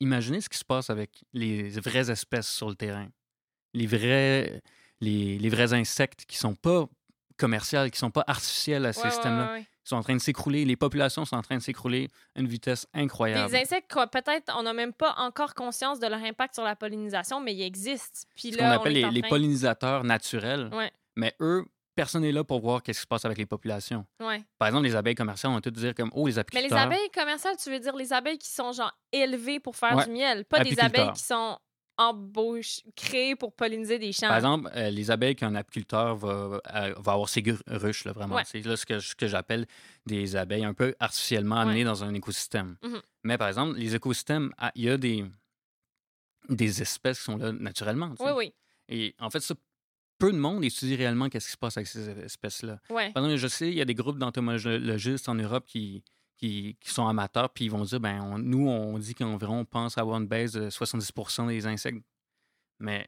Imaginez ce qui se passe avec les vraies espèces sur le terrain. Les vrais, les, les vrais insectes qui sont pas commerciales, qui sont pas artificiels à ces Ouais, ouais. Sont en train de s'écrouler. Les populations sont en train de s'écrouler à une vitesse incroyable. Des insectes peut-être on n'a même pas encore conscience de leur impact sur la pollinisation, mais ils existent. Puis ce là, qu'on on appelle les, pollinisateurs naturels. Ouais. Mais eux, personne n'est là pour voir qu'est-ce qui se passe avec les populations. Ouais. Par exemple, les abeilles commerciales, on va tout dire comme, oh, les Mais apiculteurs. les abeilles commerciales, tu veux dire les abeilles qui sont genre élevées pour faire Ouais. du miel, pas des abeilles qui sont embauchés, créés pour polliniser des champs. Par exemple, euh, les abeilles qu'un apiculteur va, euh, va avoir ses ruches, là, vraiment. Ouais. C'est là ce que, ce que j'appelle des abeilles un peu artificiellement amenées dans un écosystème. Mhm. Mais par exemple, les écosystèmes, ah, il y a des, des espèces qui sont là naturellement. tu sais. oui, oui. Et en fait, ça, peu de monde étudie réellement qu'est-ce qui se passe avec ces espèces-là. Ouais. Par exemple, je sais, il y a des groupes d'entomologistes en Europe qui, qui, qui sont amateurs, puis ils vont dire, ben, on- nous, on dit qu'environ, on pense avoir une baisse de 70% des insectes. Mais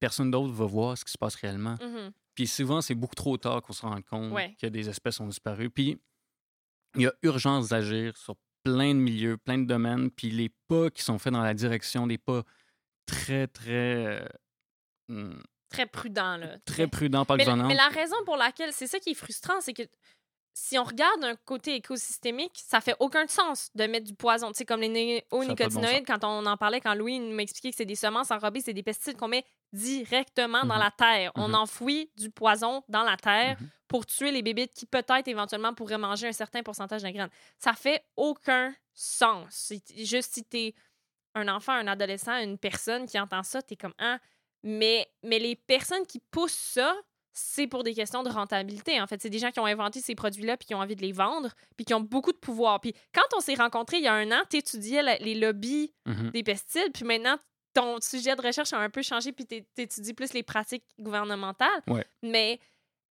personne d'autre va voir ce qui se passe réellement. Mhm. Puis souvent, c'est beaucoup trop tard qu'on se rend compte Ouais. que des espèces ont disparu. Puis il y a urgence d'agir sur plein de milieux, plein de domaines. Puis les pas qui sont faits dans la direction, des pas très, très, euh, hum, Très prudent, là. très mais, la- gouvernants. mais la raison pour laquelle, c'est ça qui est frustrant, c'est que si on regarde un côté écosystémique, ça fait aucun sens de mettre du poison. Tu sais, comme les néonicotinoïdes, quand on en parlait, quand Louis m'expliquait que c'est des semences enrobées, c'est des pesticides qu'on met directement dans Mhm. la terre. On Mhm. enfouit du poison dans la terre Mhm. pour tuer les bébites qui peut-être éventuellement pourraient manger un certain pourcentage de graines. Ça fait aucun sens. Juste si t'es un enfant, un adolescent, une personne qui entend ça, t'es comme ah. Mais, mais les personnes qui poussent ça, c'est pour des questions de rentabilité. En fait, c'est des gens qui ont inventé ces produits-là puis qui ont envie de les vendre puis qui ont beaucoup de pouvoir. Puis quand on s'est rencontrés il y a un an, tu étudiais les lobbies Mhm. des pesticides, puis maintenant ton sujet de recherche a un peu changé puis tu étudies plus les pratiques gouvernementales. Ouais. Mais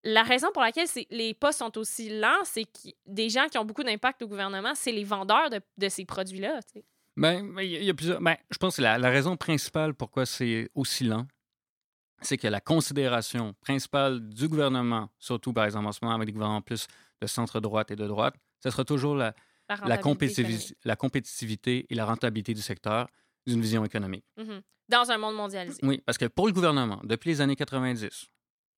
la raison pour laquelle les postes sont aussi lents, c'est que des gens qui ont beaucoup d'impact au gouvernement, c'est les vendeurs de, de ces produits-là. Ben, ben, il y a- il y a plusieurs. Ben, je pense que la, la raison principale pourquoi c'est aussi lent, c'est que la considération principale du gouvernement, surtout par exemple en ce moment avec des gouvernements plus de centre-droite et de droite, ce sera toujours la, compétitivité et la rentabilité du secteur d'une vision économique. Mhm. Dans un monde mondialisé. Oui, parce que pour le gouvernement, depuis les années 90,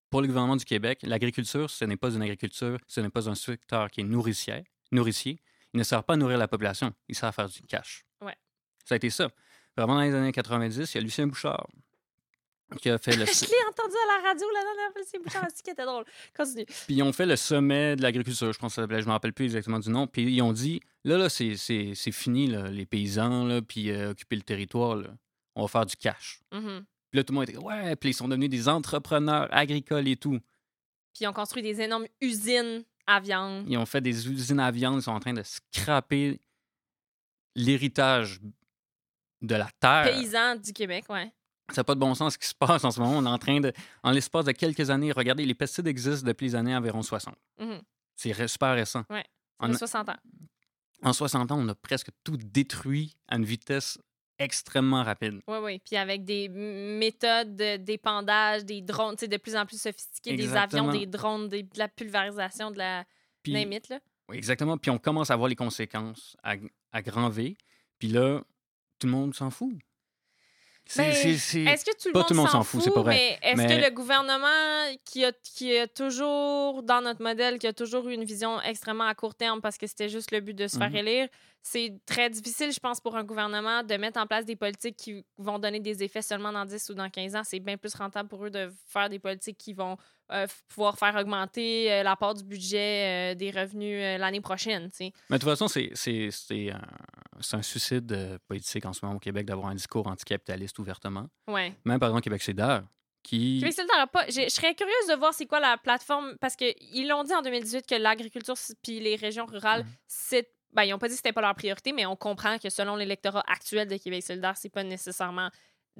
pour le gouvernement du Québec, l'agriculture, ce n'est pas une agriculture, ce n'est pas un secteur qui est nourricier. nourricier. Il ne sert pas à nourrir la population, il sert à faire du cash. Ouais. Ça a été ça. Vraiment, dans les années 90, il y a Lucien Bouchard qui a fait le... Je l'ai entendu à la radio la dernière fois, c'est Bouchard, c'est qui était drôle. Continue. Puis ils ont fait le sommet de l'agriculture, je pense que ça s'appelait, je ne me rappelle plus exactement du nom. Puis ils ont dit, là, là, c'est, fini, là, les paysans, là, puis euh, occuper le territoire, là. on va faire du cash. Mhm. Puis là, tout le monde était, ouais, puis ils sont devenus des entrepreneurs agricoles et tout. Puis ils ont construit des énormes usines à viande. Ils ont fait des usines à viande, ils sont en train de scraper l'héritage de la terre. Paysans du Québec, ouais. Ça n'a pas de bon sens ce qui se passe en ce moment. On est en train de, en l'espace de quelques années, regardez, les pesticides existent depuis les années environ 60. Mhm. C'est super récent. Ça En- fait 60 ans. En 60 ans, on a presque tout détruit à une vitesse extrêmement rapide. Oui, oui. Puis avec des méthodes de- d'épandage, des drones, tu sais, de plus en plus sophistiqués, des avions, des drones, des- de la pulvérisation, de la Puis, limite, là. oui, exactement. Puis on commence à voir les conséquences à, à grand V. Puis là, tout le monde s'en fout. C'est- c'est- c'est- Est-ce que tout le pas monde tout le monde s'en fout, fout, c'est pas vrai. mais est-ce Mais- que le gouvernement qui a, qui a toujours, dans notre modèle, qui a toujours eu une vision extrêmement à court terme parce que c'était juste le but de se faire Mhm. élire, c'est très difficile, je pense, pour un gouvernement de mettre en place des politiques qui vont donner des effets seulement dans 10 ou dans 15 ans. C'est bien plus rentable pour eux de faire des politiques qui vont euh, pouvoir faire augmenter euh, la part du budget euh, des revenus euh, l'année prochaine, tu sais. Mais de toute façon, c'est- c'est c'est un, c'est un suicide politique en ce moment au Québec d'avoir un discours anticapitaliste ouvertement. Ouais. Même par exemple Québec solidaire, qui... Pas. Je serais curieuse de voir c'est quoi la plateforme parce qu'ils l'ont dit en 2018 que l'agriculture puis les régions rurales, Mhm. c'est. Ben, ils n'ont pas dit que c'était pas leur priorité, mais on comprend que selon l'électorat actuel de Québec solidaire, c'est pas nécessairement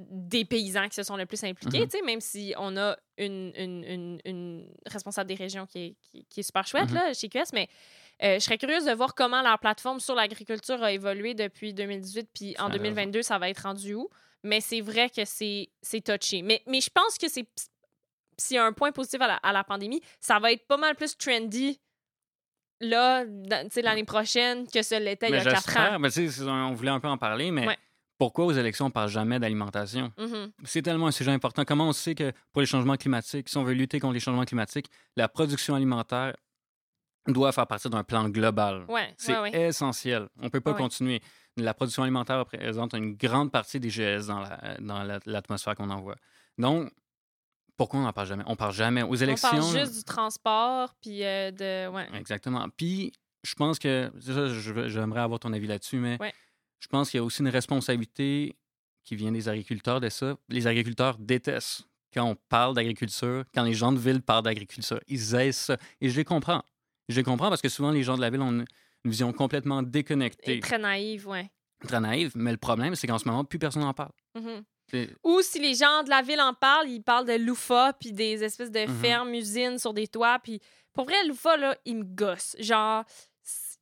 des paysans qui se sont le plus impliqués, Mhm. même si on a une, une, une- une responsable des régions qui est, qui, qui est super chouette Mhm. là, chez QS, mais euh, je serais curieuse de voir comment leur plateforme sur l'agriculture a évolué depuis 2018, puis en a l'air 2022, ça va être rendu où? Mais c'est vrai que c'est touché. Mais, mais je pense que c'est s'il y a un point positif à la, à la pandémie, ça va être pas mal plus trendy là, l'année prochaine que ce l'était il y a quatre ans. on voulait un peu en parler, mais Ouais. Pourquoi aux élections on parle jamais d'alimentation? Mhm. C'est tellement un sujet important. Comment on sait que pour les changements climatiques, si on veut lutter contre les changements climatiques, la production alimentaire doit faire partie d'un plan global. Ouais, C'est ouais, ouais. essentiel. On ne peut pas continuer. La production alimentaire représente une grande partie des GS dans la- dans la- l'atmosphère qu'on envoie. Donc, pourquoi on n'en parle jamais? On parle jamais. Aux On élections. parle là- juste du transport, puis euh, de. Exactement. Puis, je pense que. c'est ça, j'aimerais avoir ton avis là-dessus, mais. Je pense qu'il y a aussi une responsabilité qui vient des agriculteurs de ça. Les agriculteurs détestent quand on parle d'agriculture, quand les gens de ville parlent d'agriculture. Ils aiment ça. Et je les comprends. Je les comprends parce que souvent, les gens de la ville ont une, une vision complètement déconnectée, Et très naïve, ouais. très naïve. Mais le problème, c'est qu'en ce moment, plus personne n'en parle. Mhm. Ou si les gens de la ville en parlent, ils parlent de loufa puis des espèces de Mhm. fermes, usines sur des toits. Puis pour vrai, loufa, là, il me gosse. Genre,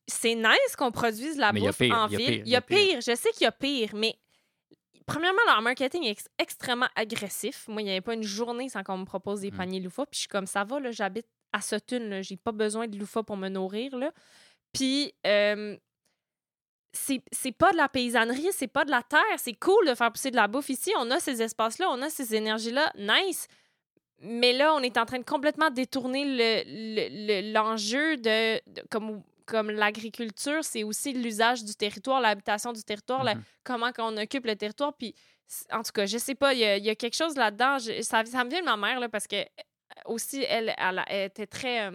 c'est nice qu'on produise la Mais il y a bouffe pire, en ville. Il y a pire. Je sais qu'il y a pire, mais premièrement, leur marketing est ex- extrêmement agressif. Moi, il n'y avait pas une journée sans qu'on me propose des Mm. paniers loufa. Puis je suis comme, ça va, j'habite à Sutton, j'ai pas besoin de loufa pour me nourrir, là. Puis... euh, c'est c'est pas de la paysannerie, c'est pas de la terre. C'est cool de faire pousser de la bouffe ici. On a ces espaces-là, on a ces énergies-là. Nice. Mais là, on est en train de complètement détourner le- le- le- l'enjeu de, de- comme, comme l'agriculture, c'est aussi l'usage du territoire, l'habitation du territoire, la- Mhm. comment qu'on occupe le territoire. Puis, en tout cas, je sais pas, il y a, il y a quelque chose là-dedans. Ça, ça me vient de ma mère, là, parce que euh, aussi, elle, elle, elle était très. euh,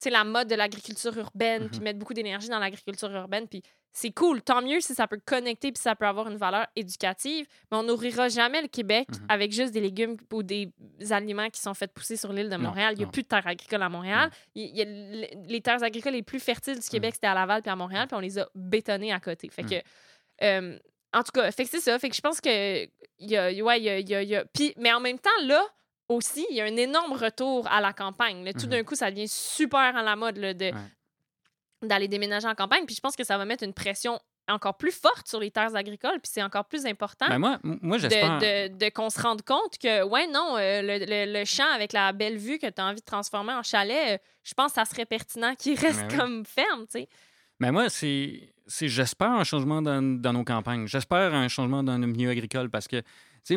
tu sais, la mode de l'agriculture urbaine, Mhm. puis mettre beaucoup d'énergie dans l'agriculture urbaine. Puis c'est cool. Tant mieux si ça peut connecter puis ça peut avoir une valeur éducative. Mais on nourrira jamais le Québec Mhm. avec juste des légumes ou des aliments qui sont faits pousser sur l'île de Non, Montréal. Il n'y a non. plus de terres agricoles à Montréal. Il il y a l- les terres agricoles les plus fertiles du Québec, c'était à Laval puis à Montréal, puis on les a bétonnées à côté. Fait Mhm. que. euh, en tout cas, fait que c'est ça. Fait que je pense que. Y a, ouais, il y a, il y a- il y a- Puis, mais en même temps, là, aussi, il y a un énorme retour à la campagne. là. Tout Mhm. d'un coup, ça devient super à la mode là, de, d'aller déménager en campagne. Puis je pense que ça va mettre une pression encore plus forte sur les terres agricoles. Puis c'est encore plus important Ben moi, moi j'espère. de, de, de qu'on se rende compte que, ouais, non, euh, le, le- le champ avec la belle vue que tu as envie de transformer en chalet, euh, je pense que ça serait pertinent qu'il reste Ben oui. comme ferme, tu sais. Mais moi, c'est, c'est j'espère un changement dans, dans nos campagnes. J'espère un changement dans le milieu agricole parce que, tu sais,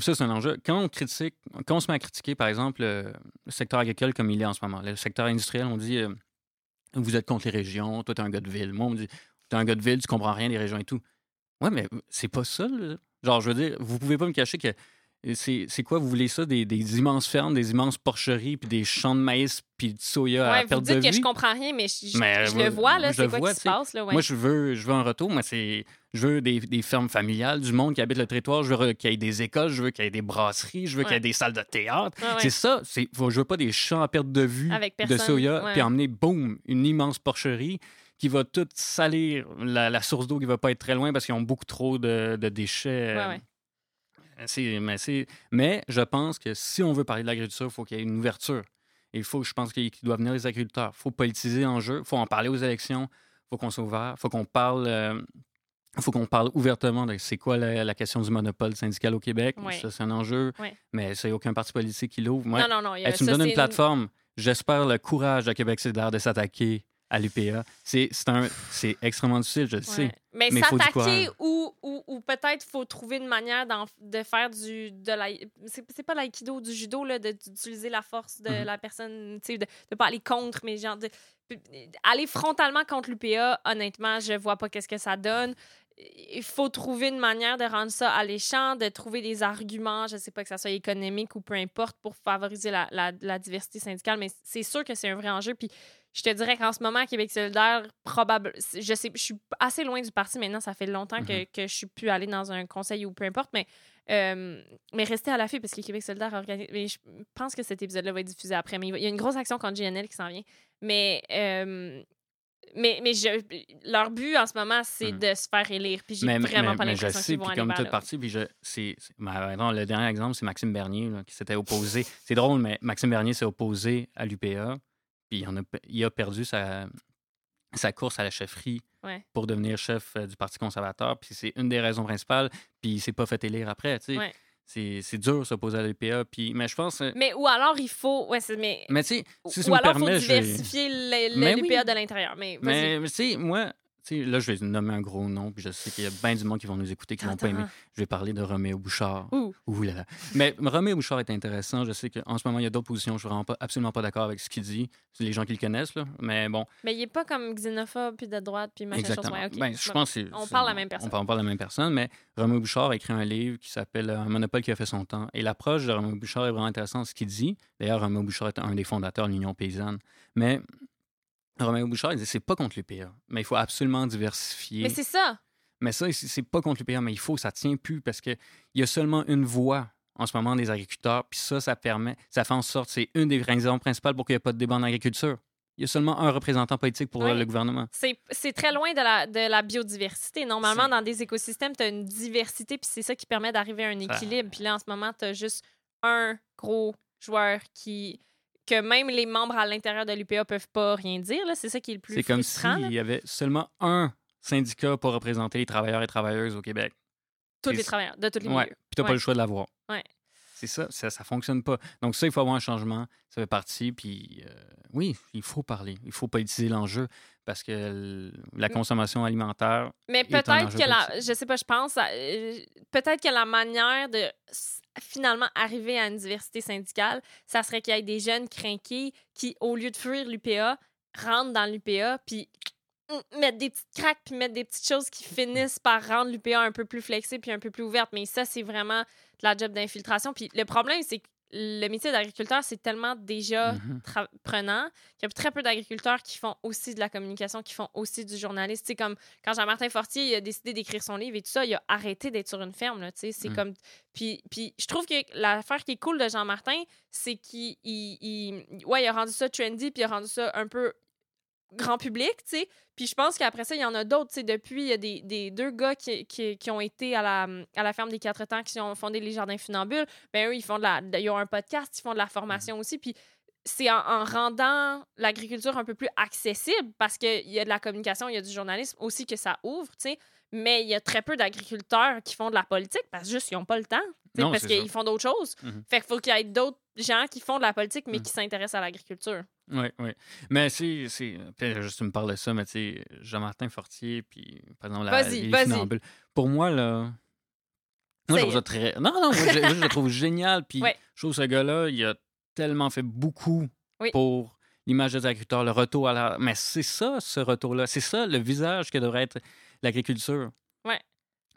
ça, c'est un enjeu. Quand on critique, quand on se met à critiquer, par exemple, le, le secteur agricole comme il est en ce moment, le secteur industriel, on dit euh, vous êtes contre les régions, toi, t'es un gars de ville. Moi, on me dit t'es un gars de ville, tu comprends rien des régions et tout. Ouais, mais c'est pas ça. là. Genre, je veux dire, vous pouvez pas me cacher que c'est, quoi, vous voulez ça, des, des immenses fermes, des immenses porcheries, puis des champs de maïs, puis de soya à Ouais, vous perte dites de que vue? je comprends rien, mais je, je- Mais je moi, le vois, là, c'est quoi vois, qui se passe, là, ouais. Moi, je veux, je veux un retour. Moi, c'est, je veux des, des fermes familiales, du monde qui habite le territoire. Je veux qu'il y ait des écoles, je veux qu'il y ait des brasseries, je veux qu'il y ait des salles de théâtre. Ouais, ouais. C'est ça. C'est, je veux pas des champs à perte de vue Avec de soya, puis emmener, boum, une immense porcherie qui va tout salir la, la source d'eau qui va pas être très loin parce qu'ils ont beaucoup trop de, de déchets. C'est- mais, c'est- mais je pense que si on veut parler de l'agriculture, il faut qu'il y ait une ouverture. Il faut, je pense qu'il doit venir les agriculteurs. Il faut politiser l'enjeu. Il faut en parler aux élections. Il faut qu'on soit ouvert. Il faut qu'on parle. euh, faut qu'on parle ouvertement de c'est quoi la, la question du monopole syndical au Québec. Ça, c'est un enjeu. Ouais. Mais c'est aucun parti politique qui l'ouvre. Non, non, non. Hey, tu me donnes une plateforme. J'espère le courage de Québec solidaire de s'attaquer à l'UPA. C'est extrêmement difficile, je le sais. Ouais. Mais, Mais s'attaquer ou, ou, ou peut-être faut trouver une manière de faire du de la c'est pas l'aïkido du judo d'utiliser la force de Mhm. la personne de, de pas aller contre mais genre de aller frontalement contre l'UPA honnêtement je vois pas qu'est-ce que ça donne il faut trouver une manière de rendre ça alléchant, de trouver des arguments, je sais pas que ça soit économique ou peu importe, pour favoriser la, la- la diversité syndicale, mais c'est sûr que c'est un vrai enjeu. Puis je te dirais qu'en ce moment, Québec solidaire, probable, je sais, je suis assez loin du parti maintenant, ça fait longtemps que, que je suis plus allée dans un conseil ou peu importe, mais, euh, mais restez à l'affût parce que Québec solidaire organise. Mais je pense que cet épisode-là va être diffusé après, mais il va- il y a une grosse action contre GNL qui s'en vient. Mais. euh, mais, mais je, leur but en ce moment, c'est Mhm. de se faire élire. Puis j'ai Mais, vraiment mais- pas mais je l'impression sais, qu'ils vont puis aller comme vers toute là. partie, puis je, c'est, le dernier exemple, c'est Maxime Bernier là, qui s'était opposé. C'est drôle, mais Maxime Bernier s'est opposé à l'UPA, puis il, en a, il a perdu sa, sa course à la chefferie Ouais. pour devenir chef euh, du Parti conservateur, puis c'est une des raisons principales, puis il s'est pas fait élire après, tu sais. Ouais. C'est, dur s'opposer à l'UPA, puis, mais je pense... euh, Mais ou alors il faut. Ouais, mais, Mais tu sais, si ou me alors il faut diversifier le- le- Mais l'UPA oui. de l'intérieur. Mais mais tu sais, moi, là, je vais nommer un gros nom, puis je sais qu'il y a bien du monde qui vont nous écouter qui vont pas aimer. Je vais parler de Roméo Bouchard. Ouh. Ouh là là. Mais Roméo Bouchard est intéressant. Je sais qu'en ce moment, il y a d'autres positions. Je suis vraiment pas, absolument pas d'accord avec ce qu'il dit. C'est les gens qui le connaissent, là. Mais bon, Mais il est pas comme xénophobe, puis de droite, puis machin chose. exactement. Ouais, ok. Ben, je pense que on parle la même personne. On parle, de la même personne, mais Roméo Bouchard a écrit un livre qui s'appelle euh, Un monopole qui a fait son temps. Et l'approche de Roméo Bouchard est vraiment intéressante, ce qu'il dit. D'ailleurs, Roméo Bouchard est un des fondateurs de l'Union paysanne. Mais Roméo Bouchard, il dit c'est pas contre l'UPA, mais il faut absolument diversifier. Mais c'est ça. Mais ça, c'est pas contre l'UPA, mais il faut, ça tient plus parce qu'il y a seulement une voix en ce moment des agriculteurs. Puis ça, ça permet, ça fait en sorte, c'est une des raisons principales pour qu'il n'y ait pas de débat en agriculture. Il y a seulement un représentant politique pour Oui. le gouvernement. C'est très loin de la, de la biodiversité. Normalement, dans des écosystèmes, tu as une diversité, puis c'est ça qui permet d'arriver à un équilibre. Puis là, en ce moment, tu as juste un gros joueur qui que même les membres à l'intérieur de l'UPA peuvent pas rien dire. là. C'est ça qui est le plus C'est comme s'il y avait seulement un syndicat pour représenter les travailleurs et travailleuses au Québec. Tous les travailleurs, de tous les Ouais. milieux. Puis t'as pas le choix de l'avoir. Ouais. C'est ça, ça, ça fonctionne pas. Donc ça, il faut avoir un changement. Ça fait partie. Puis euh, oui, il faut parler. Il faut politiser l'enjeu parce que l- la Mm. consommation alimentaire, Mais peut-être que la, je sais pas, je pense, euh, peut-être que la manière de finalement arriver à une diversité syndicale, ça serait qu'il y ait des jeunes crinqués qui, au lieu de fuir l'UPA, rentrent dans l'UPA, puis mettre des petites craques, puis mettre des petites choses qui finissent par rendre l'UPA un peu plus flexible, puis un peu plus ouverte. Mais ça, c'est vraiment de la job d'infiltration. Puis le problème, c'est que le métier d'agriculteur, c'est tellement déjà Mhm. tra- prenant qu'il y a très peu d'agriculteurs qui font aussi de la communication, qui font aussi du journalisme. C'est comme quand Jean-Martin Fortier il a décidé d'écrire son livre et tout ça, il a arrêté d'être sur une ferme. C'est Mm. comme... puis, puis je trouve que l'affaire qui est cool de Jean-Martin, c'est qu'il il, il- ouais, il a rendu ça trendy, puis il a rendu ça un peu grand public, tu sais. Puis je pense qu'après ça, il y en a d'autres, tu sais. Depuis, il y a des, des deux gars qui, qui, qui ont été à la, à la ferme des quatre temps, qui ont fondé les jardins funambules. Ben eux, ils font de la... Ils ont un podcast, ils font de la formation aussi. Puis c'est en, en rendant l'agriculture un peu plus accessible parce qu'il y a de la communication, il y a du journalisme aussi que ça ouvre, tu sais. Mais il y a très peu d'agriculteurs qui font de la politique parce que juste, ils n'ont pas le temps. Non, parce qu'ils font d'autres choses. Mhm. Fait qu'il faut qu'il y ait d'autres gens qui font de la politique, mais Mhm. qui s'intéressent à l'agriculture. Oui, oui. Mais c'est. puis Juste, tu me parles de ça, mais tu sais, Jean-Martin Fortier, puis par exemple, la, les vas-y. funambules. Pour moi, là. Moi, je trouve ça très. Non, non, moi, je, moi, je le trouve génial. Puis, Ouais. je trouve ce gars-là, il a tellement fait beaucoup Oui. pour l'image des agriculteurs, le retour à la. Mais c'est ça, ce retour-là. C'est ça, le visage que devrait être l'agriculture.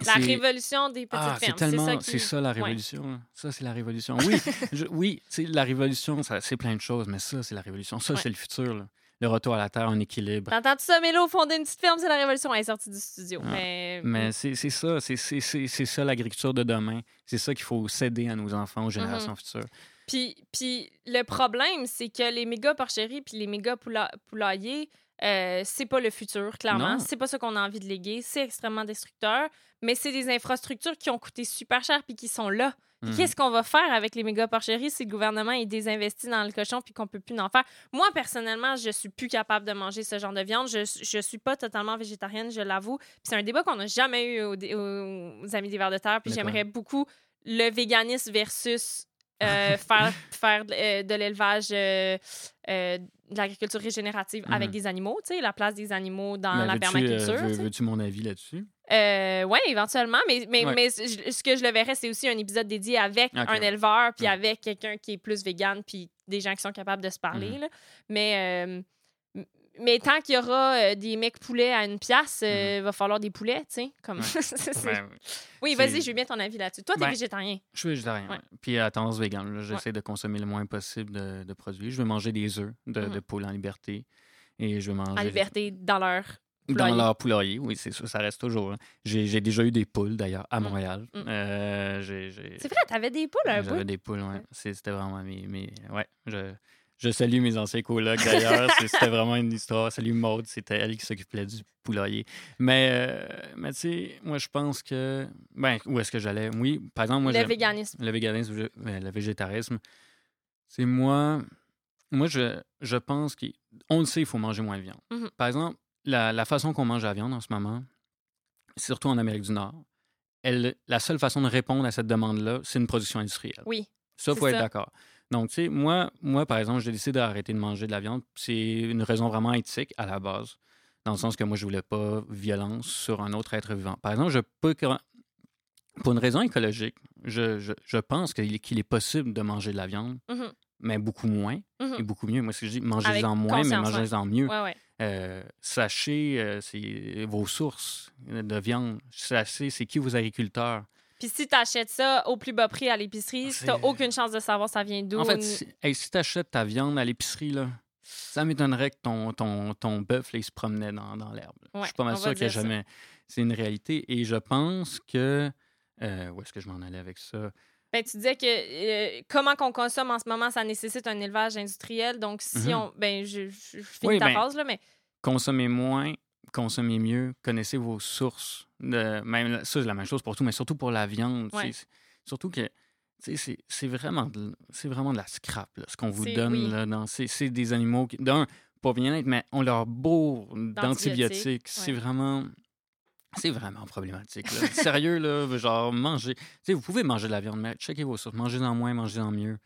La révolution des petites Ah, c'est fermes. tellement, ça, c'est qui... ça la révolution. Ça, c'est la révolution. Oui, je- oui, la révolution, c'est plein de choses, mais ça, c'est la révolution. Ça, Ouais. c'est le futur. là. Le retour à la terre en équilibre. T'entends tout ça, Mélo, fonder une petite ferme, c'est la révolution. Elle est sortie du studio. Ah, Mais, Mais c'est ça, c'est ça l'agriculture de demain. C'est ça qu'il faut céder à nos enfants, aux générations Mm-hmm. futures. Puis, puis le problème, c'est que les méga porcheries puis les méga poula- poulaillers, euh, c'est pas le futur, clairement. C'est pas ça qu'on a envie de léguer. C'est extrêmement destructeur. Mais c'est des infrastructures qui ont coûté super cher puis qui sont là. Mhm. Qu'est-ce qu'on va faire avec les méga porcheries si le gouvernement est désinvesti dans le cochon puis qu'on peut plus en faire? Moi, personnellement, je suis plus capable de manger ce genre de viande. Je, je suis pas totalement végétarienne, je l'avoue. Puis c'est un débat qu'on n'a jamais eu aux, aux Amis des Vers de Terre. Puis j'aimerais beaucoup le véganisme versus euh, faire, faire de, euh, l'élevage, euh, euh, de l'agriculture régénérative avec Mhm. des animaux, tu sais, la place des animaux dans la permaculture. veux-. Veux-tu mon avis là-dessus? Ouais, éventuellement, mais, mais, Ouais. mais ce que je le verrais, c'est aussi un épisode dédié avec un éleveur, puis Ouais. avec quelqu'un qui est plus vegan, puis des gens qui sont capables de se parler. Mhm. là. Mais, mais tant qu'il y aura euh, des mecs poulets à une pièce, il va falloir des poulets, tu sais. Comme... Ouais. Ben, oui, vas-y, je veux bien ton avis là-dessus. Toi, t'es Ben, végétarien. je suis végétarien. Ouais. Puis à tendance végane, là, j'essaie de consommer le moins possible de, de produits. Je vais manger des œufs de, Mhm. de poule en liberté. Et je vais manger En liberté, dans leur. Dans poulailler. leur poulailler, oui, c'est ça, ça reste toujours. hein. J'ai déjà eu des poules, d'ailleurs, à Mm. Montréal. Mm. Euh, C'est vrai, t'avais des poules un J'avais peu. des poules. C'est- C'était vraiment mes. mes- Ouais, je, je salue mes anciens colocs d'ailleurs. C'était vraiment une histoire. Salut Maude, c'était elle qui s'occupait du poulailler. Mais, euh, mais tu sais, moi, je pense que. Ben, où est-ce que j'allais? Oui, par exemple, moi, le véganisme. le véganisme, je- euh, le végétarisme, c'est moi. Moi, je, je pense qu'on le sait, il faut manger moins de viande. Mhm. Par exemple, la, la façon qu'on mange la viande en ce moment, surtout en Amérique du Nord, elle, la seule façon de répondre à cette demande-là, c'est une production industrielle. Oui. Ça, il faut être d'accord. Donc, tu sais, moi, moi, par exemple, j'ai décidé d'arrêter de manger de la viande. C'est une raison vraiment éthique à la base, dans le sens que moi, je voulais pas violence sur un autre être vivant. Par exemple, je peux... Pour une raison écologique, je, je, je pense qu'il est- possible de manger de la viande, Mhm. mais beaucoup moins Mhm. et beaucoup mieux. Moi, ce que je dis, mangez-en moins, mais mangez-en mieux. Ouais, ouais. Euh, sachez euh, vos sources de viande. Sachez c'est qui vos agriculteurs. Puis si t'achètes ça au plus bas prix à l'épicerie, t'as aucune chance de savoir ça vient d'où. En fait, si, hey, si tu achètes ta viande à l'épicerie, là, ça m'étonnerait que ton, ton, ton bœuf il se promenait dans, dans l'herbe. Ouais, je suis pas mal sûr ça. jamais. c'est une réalité. Et je pense que. euh, où est-ce que je m'en allais avec ça? Ben, tu disais que euh, comment qu'on consomme en ce moment, ça nécessite un élevage industriel. Donc, si Mhm. on. Ben, je, je, je finis Oui, ta ben, phrase, là, mais. Consommez moins, consommez mieux, connaissez vos sources. De, même, ça, c'est la même chose pour tout, mais surtout pour la viande. Ouais. Surtout que. C'est c'est vraiment, de- c'est vraiment de la scrap, là, ce qu'on vous C'est- donne. oui. Là, dans, c'est, c'est des animaux qui, d'un, pas bien être, mais on leur bourre D'antibiotiques. C'est ouais. vraiment. C'est vraiment problématique. là. Sérieux, là, genre, manger. Vous pouvez manger de la viande, mais checkez vos sources. Mangez-en moins, mangez-en mieux.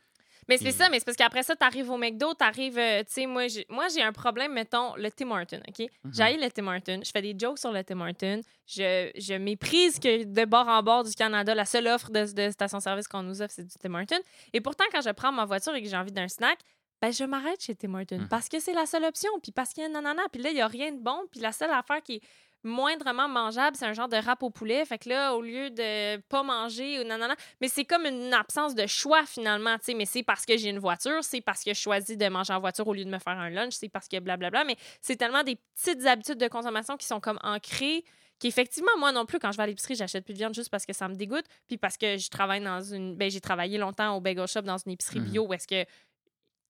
Mais c'est ça, mais c'est parce qu'après ça, t'arrives au McDo, t'arrives, euh, tu sais, moi, j'ai, moi, j'ai un problème, mettons, le Tim Horton, OK? Mhm. J'haïs le Tim Horton, je fais des jokes sur le Tim Horton, je, je méprise que de bord en bord du Canada, la seule offre de, de station-service qu'on nous offre, c'est du Tim Horton. Et pourtant, quand je prends ma voiture et que j'ai envie d'un snack, ben, je m'arrête chez Tim Horton Mhm. parce que c'est la seule option, puis parce qu'il y a un nanana, puis là, il n'y a rien de bon, puis la seule affaire qui est moindrement mangeable, c'est un genre de rap au poulet. Fait que là, au lieu de pas manger ou nanana, mais c'est comme une absence de choix finalement, tu sais. Mais c'est parce que j'ai une voiture, c'est parce que je choisis de manger en voiture au lieu de me faire un lunch, c'est parce que blablabla. Mais c'est tellement des petites habitudes de consommation qui sont comme ancrées qu'effectivement, moi non plus, quand je vais à l'épicerie, j'achète plus de viande juste parce que ça me dégoûte. Puis parce que je travaille dans une. Ben, j'ai travaillé longtemps au bagel shop dans une épicerie Mhm. bio où est-ce que.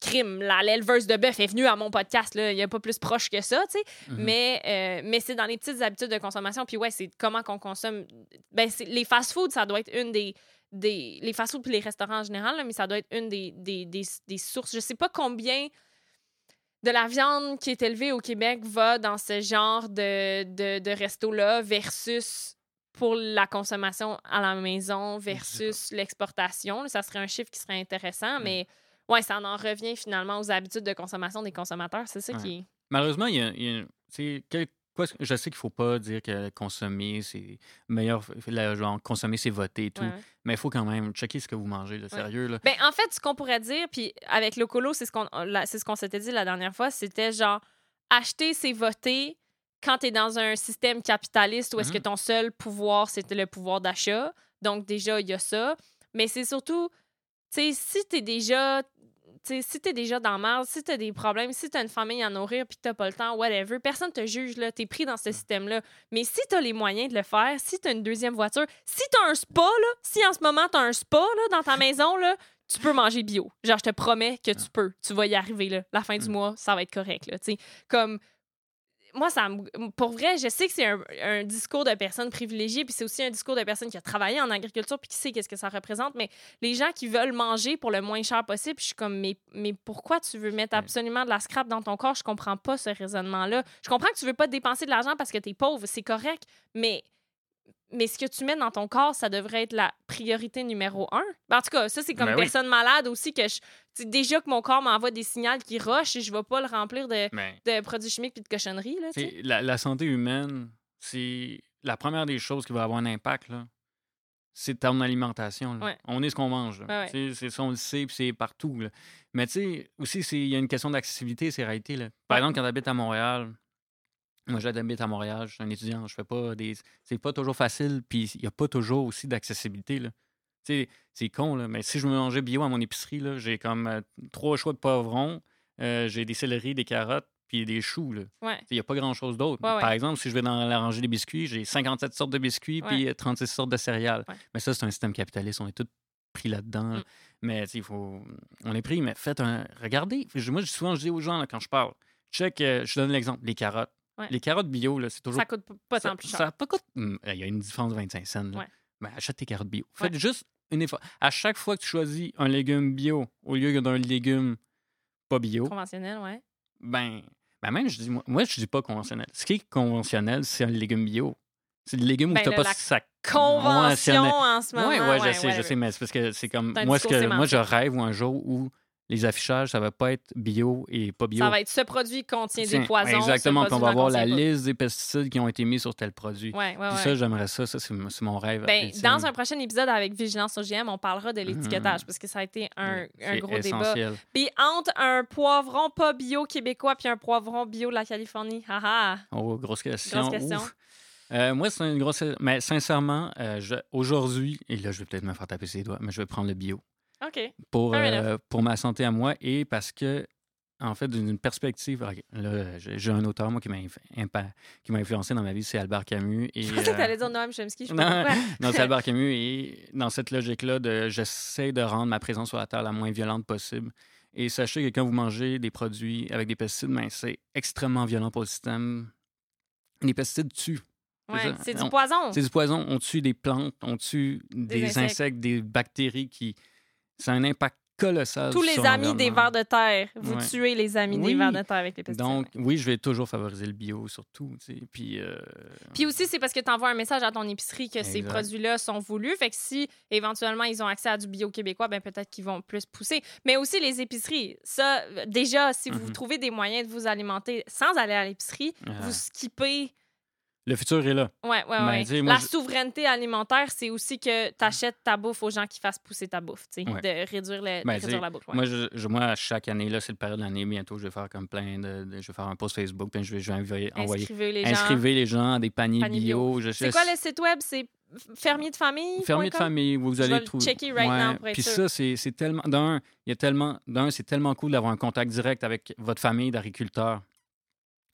Crime, la l'éleveuse de bœuf est venue à mon podcast, là. Il n'y a pas plus proche que ça, tu sais. Mhm. Mais, euh, mais c'est dans les petites habitudes de consommation. Puis ouais, c'est comment qu'on consomme. Ben, c'est- les fast-foods, ça doit être une des. des les fast-foods puis les restaurants en général, là, mais ça doit être une des, des, des, des sources. Je sais pas combien de la viande qui est élevée au Québec va dans ce genre de, de, de resto-là versus pour la consommation à la maison versus l'exportation. Ça serait un chiffre qui serait intéressant, Mm. Ouais, ça en revient finalement aux habitudes de consommation des consommateurs. C'est ça Ouais. qui est. Malheureusement, il y a, il y je sais qu'il faut pas dire que consommer, c'est meilleur, la- genre, consommer, c'est voter et tout. Ouais. Mais il faut quand même checker ce que vous mangez, là, sérieux. Là. Ben, en fait, ce qu'on pourrait dire, puis avec le colo, c'est ce qu'on c'est ce qu'on s'était dit la dernière fois, c'était genre acheter, c'est voter quand tu es dans un système capitaliste où est-ce que Mhm. ton seul pouvoir, c'était le pouvoir d'achat. Donc, déjà, il y a ça. Mais c'est surtout, sais, si tu es déjà. tu sais, si t'es déjà dans marre, si t'as des problèmes, si t'as une famille à nourrir puis que t'as pas le temps, whatever, personne te juge, là, t'es pris dans ce système-là. Mais si t'as les moyens de le faire, si t'as une deuxième voiture, si t'as un spa, là, si en ce moment t'as un spa, là, dans ta maison, là, tu peux manger bio. Genre, je te promets que tu peux. Tu vas y arriver, là. La fin du Mm. mois, ça va être correct, là. Comme, moi, ça me- pour vrai, je sais que c'est un, un discours de personnes privilégiées, puis c'est aussi un discours de personnes qui a travaillé en agriculture, puis qui sait qu'est-ce que ça représente. Mais les gens qui veulent manger pour le moins cher possible, je suis comme, mais, mais pourquoi tu veux mettre absolument de la scrap dans ton corps? Je comprends pas ce raisonnement-là. Je comprends que tu veux pas dépenser de l'argent parce que tu es pauvre, c'est correct, mais mais ce que tu mets dans ton corps, ça devrait être la priorité numéro un. Ben, en tout cas, ça, c'est comme Ben oui. personne malade aussi que je. Déjà que mon corps m'envoie des signaux qui rushent et je vais pas le remplir de, de produits chimiques puis de cochonneries. Là, la, la santé humaine, c'est la première des choses qui va avoir un impact. C'est ton alimentation. là. Ouais. On est ce qu'on mange. Ouais, C'est ça, on le sait, puis c'est partout. là. Mais tu sais, aussi, il y a une question d'accessibilité, c'est réalité. Là. Par exemple, quand tu habites à Montréal, moi j'habite à Montréal, je suis un étudiant, je fais pas des. C'est pas toujours facile, puis il n'y a pas toujours aussi d'accessibilité. là. Tu sais, c'est con, là, mais si je me mangeais bio à mon épicerie, j'ai comme euh, trois choix de poivrons, euh, j'ai des céleris, des carottes, puis des choux. Là. Ouais. Il n'y a pas grand-chose d'autre. Ouais, ouais. Par exemple, si je vais dans la rangée des biscuits, j'ai 57 sortes de biscuits puis euh, 36 sortes de céréales. Mais ça, c'est un système capitaliste. On est tous pris là-dedans. là. Mm. Mais il faut... on est pris, mais faites un... Regardez. Moi, souvent, je dis aux gens, là, quand je parle, check, euh, je donne l'exemple, les carottes. Ouais. Les carottes bio, là, c'est toujours... Ça coûte pas ça- tant plus cher. ça pas coûte- Hum, Il y a une différence de 25 cents. là. Ouais. Ben, achète tes carottes bio. Ouais. Faites juste une effort. À chaque fois que tu choisis un légume bio au lieu d'un légume pas bio, Conventionnel, ouais. ben, ben même, je dis, moi, moi, je dis pas conventionnel. Ce qui est conventionnel, c'est un légume bio. C'est le légume Ben, où tu pas la ça. Convention Ouais, en ce moment. Oui, ouais, je sais, je sais, mais c'est parce que c'est comme. Moi, ce que, moi, je rêve un jour où les affichages, ça va pas être bio et pas bio. Ça va être ce produit contient des poisons. Exactement, puis on va avoir la pas. liste des pesticides qui ont été mis sur tel produit. Ouais, ouais, Puis ouais. ça, j'aimerais ça. Ça, c'est mon rêve. Ben, dans un prochain épisode avec Vigilance OGM, on parlera de l'étiquetage Mhm. parce que ça a été un, un c'est gros débat. essentiel. Puis entre un poivron pas bio québécois puis un poivron bio de la Californie, haha. Oh, grosse question. Grosse question. Euh, moi, c'est une grosse. Mais sincèrement, euh, je- aujourd'hui, et là, je vais peut-être me faire taper ses doigts, mais je vais prendre le bio. OK. pour, euh, pour ma santé à moi et parce que en fait, d'une perspective. là, j'ai un auteur, moi, qui m'a influencé dans ma vie, c'est Albert Camus. Et, Je pensais que euh, t'allais dire Noam Chomsky, je non, non, c'est Albert Camus. Et dans cette logique-là, de j'essaie de rendre ma présence sur la Terre la moins violente possible. Et sachez que quand vous mangez des produits avec des pesticides, ben, c'est extrêmement violent pour le système. Les pesticides tuent. Ouais, c'est du On- poison. C'est du poison. On tue des plantes, on tue des, insectes. insectes. des bactéries qui. Ça a un impact colossal Tous les amis des vers de terre. Vous Ouais. tuez les amis des vers de terre avec les pesticides. Donc, oui, je vais toujours favoriser le bio, surtout. tu sais. Puis, euh, Puis aussi, c'est parce que tu envoies un message à ton épicerie que ces produits-là sont voulus. Fait que si éventuellement ils ont accès à du bio québécois, ben peut-être qu'ils vont plus pousser. Mais aussi les épiceries. Ça, déjà, si vous Mhm. trouvez des moyens de vous alimenter sans aller à l'épicerie, vous skippez. Le futur est là. Ben, tu sais, moi, La je- souveraineté alimentaire, c'est aussi que tu achètes ta bouffe aux gens qui fassent pousser ta bouffe, Ouais. de réduire, le, de Ben, réduire la bouffe. ouais. Moi, je, moi, à chaque année, là, c'est le période de l'année. Bientôt, je vais faire comme plein de. de- je vais faire un post Facebook, puis je vais, je vais envoyer. Inscrivez les gens. inscrivez les gens à des paniers, Paniers bio. Je- C'est quoi le site web? C'est fermier de famille? Fermier de famille, vous allez trouver. checker right now pour être Puis sûr. ça, c'est c'est tellement. D'un, il y a tellement. D'un, c'est tellement cool d'avoir un contact direct avec votre famille d'agriculteurs.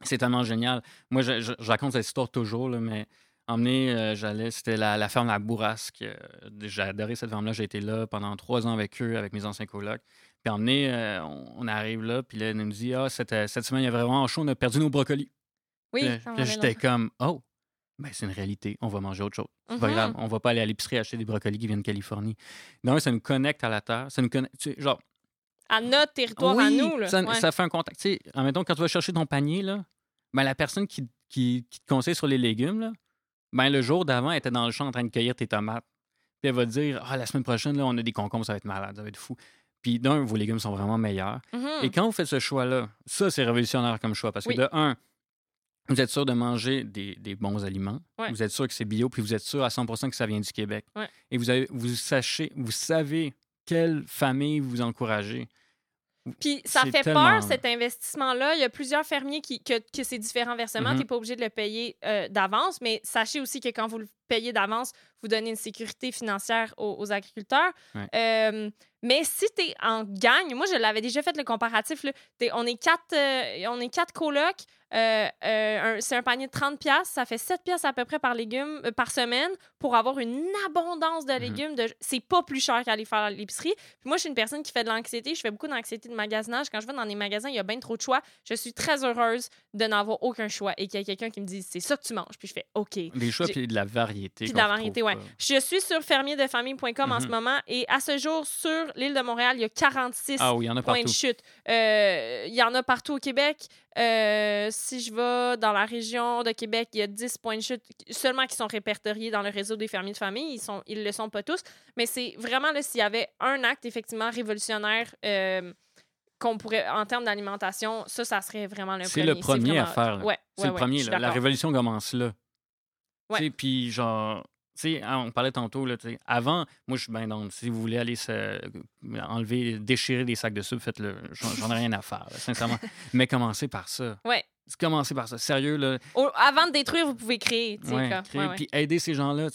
C'est tellement génial. Moi, je, je- je raconte cette histoire toujours, là, mais emmener, euh, j'allais, c'était la, la ferme La Bourrasque. euh, J'ai adoré cette ferme-là. J'ai été là pendant trois ans avec eux, avec mes anciens colocs. Puis emmener, euh, on, on arrive là, puis là, elle nous dit Ah, cette, cette semaine, il y avait vraiment chaud, on a perdu nos brocolis. Oui, j'étais comme Oh, ben, c'est une réalité, on va manger autre chose. C'est pas Mhm. grave, on va pas aller à l'épicerie acheter des brocolis qui viennent de Californie. Donc, ça nous connecte à la terre. Ça nous connecte. tu sais, genre, À notre territoire, à nous. Là. Ça, Ouais. ça fait un contact. Tu sais, admettons, quand tu vas chercher ton panier, là, ben, la personne qui, qui, qui te conseille sur les légumes, là, ben, le jour d'avant, elle était dans le champ en train de cueillir tes tomates. Puis elle va te dire Ah, la semaine prochaine, là, on a des concombres, ça va être malade, ça va être fou. Puis d'un, vos légumes sont vraiment meilleurs. Mhm. Et quand vous faites ce choix-là, ça, c'est révolutionnaire comme choix. Parce Oui. que de un, vous êtes sûr de manger des, des bons aliments. Ouais. Vous êtes sûr que c'est bio, puis vous êtes sûr à 100% que ça vient du Québec. Ouais. Et vous, avez, vous, sachez, vous savez quelle famille vous encouragez? Puis ça fait tellement- peur, cet investissement-là. Il y a plusieurs fermiers qui, que, que c'est différents versements. Mhm. Tu n'es pas obligé de le payer euh, d'avance, mais sachez aussi que quand vous le payez d'avance, vous donnez une sécurité financière aux, aux agriculteurs. Ouais. Euh, mais si tu es en gagne, moi, je l'avais déjà fait le comparatif. là. On, est quatre, euh, on est quatre colocs. euh, c'est un panier de 30 pièces, ça fait 7 pièces à peu près par légume par semaine pour avoir une abondance de Mhm. légumes. de C'est pas plus cher qu'aller faire l'épicerie. Puis moi, je suis une personne qui fait de l'anxiété. Je fais beaucoup d'anxiété de magasinage. Quand je vais dans des magasins, il y a bien trop de choix. Je suis très heureuse de n'avoir aucun choix et qu'il y a quelqu'un qui me dit c'est ça que tu manges. Puis je fais OK. Des choix puis de la variété. Puis de la variété, ouais. pas. Je suis sur fermierdefamille.com en ce Mhm. moment et à ce jour, sur l'île de Montréal, il y a 46 Ah oui, il y en a points de chute. Euh, Il y en a partout au Québec. Euh, si je vais dans la région de Québec, il y a 10 points de chute seulement qui sont répertoriés dans le réseau des fermiers de famille. Ils ils le sont pas tous. Mais c'est vraiment là, s'il y avait un acte effectivement révolutionnaire euh, qu'on pourrait, en termes d'alimentation, ça, ça serait vraiment le C'est premier. le premier à faire. Ouais, C'est ouais, le ouais, premier. là. La révolution commence là. Ouais. Puis, genre, hein, on parlait tantôt, là, avant, moi, je suis bien donc, si vous voulez aller se, enlever, déchirer des sacs de soupe, faites-le. J'en ai rien à faire, là, sincèrement. Mais commencez par ça. Ouais. Commencez par ça. Sérieux, là. Avant de détruire, vous pouvez créer. Ouais, ouais. Puis aider ces gens-là.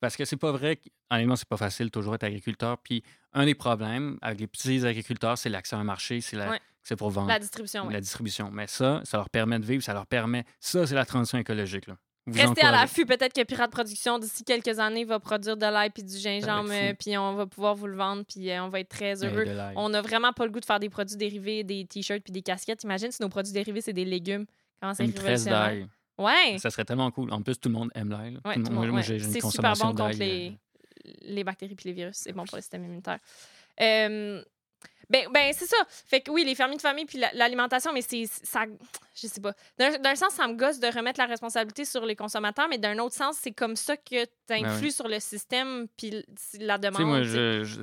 Parce que c'est pas vrai. que- Honnêtement, c'est pas facile toujours être agriculteur. Puis un des problèmes avec les petits agriculteurs, c'est l'accès à un marché, c'est la- pour vendre La distribution, la distribution. Mais ça, ça leur permet de vivre, ça leur permet. Ça, c'est la transition écologique. Là. Vous Restez à l'affût. Peut-être que Pirate Production, d'ici quelques années, va produire de l'ail puis du gingembre, euh, puis on va pouvoir vous le vendre, puis euh, on va être très Eh, heureux. On n'a vraiment pas le goût de faire des produits dérivés, des t-shirts puis des casquettes. Imagine si nos produits dérivés, c'est des légumes. Comment c'est révolutionnaire. d'ail. Ouais. Ça serait tellement cool. En plus, tout le monde aime l'ail. Ouais, moi, ouais. j'ai une C'est super bon contre les, les bactéries puis les virus. C'est bon pour le système immunitaire. Euh, ben, ben c'est ça. Fait que oui, les fermiers de famille puis la- l'alimentation, mais c'est ça. Je sais pas. D'un sens, ça me gosse de remettre la responsabilité sur les consommateurs, mais d'un autre sens, c'est comme ça que tu influes ouais. sur le système puis la demande.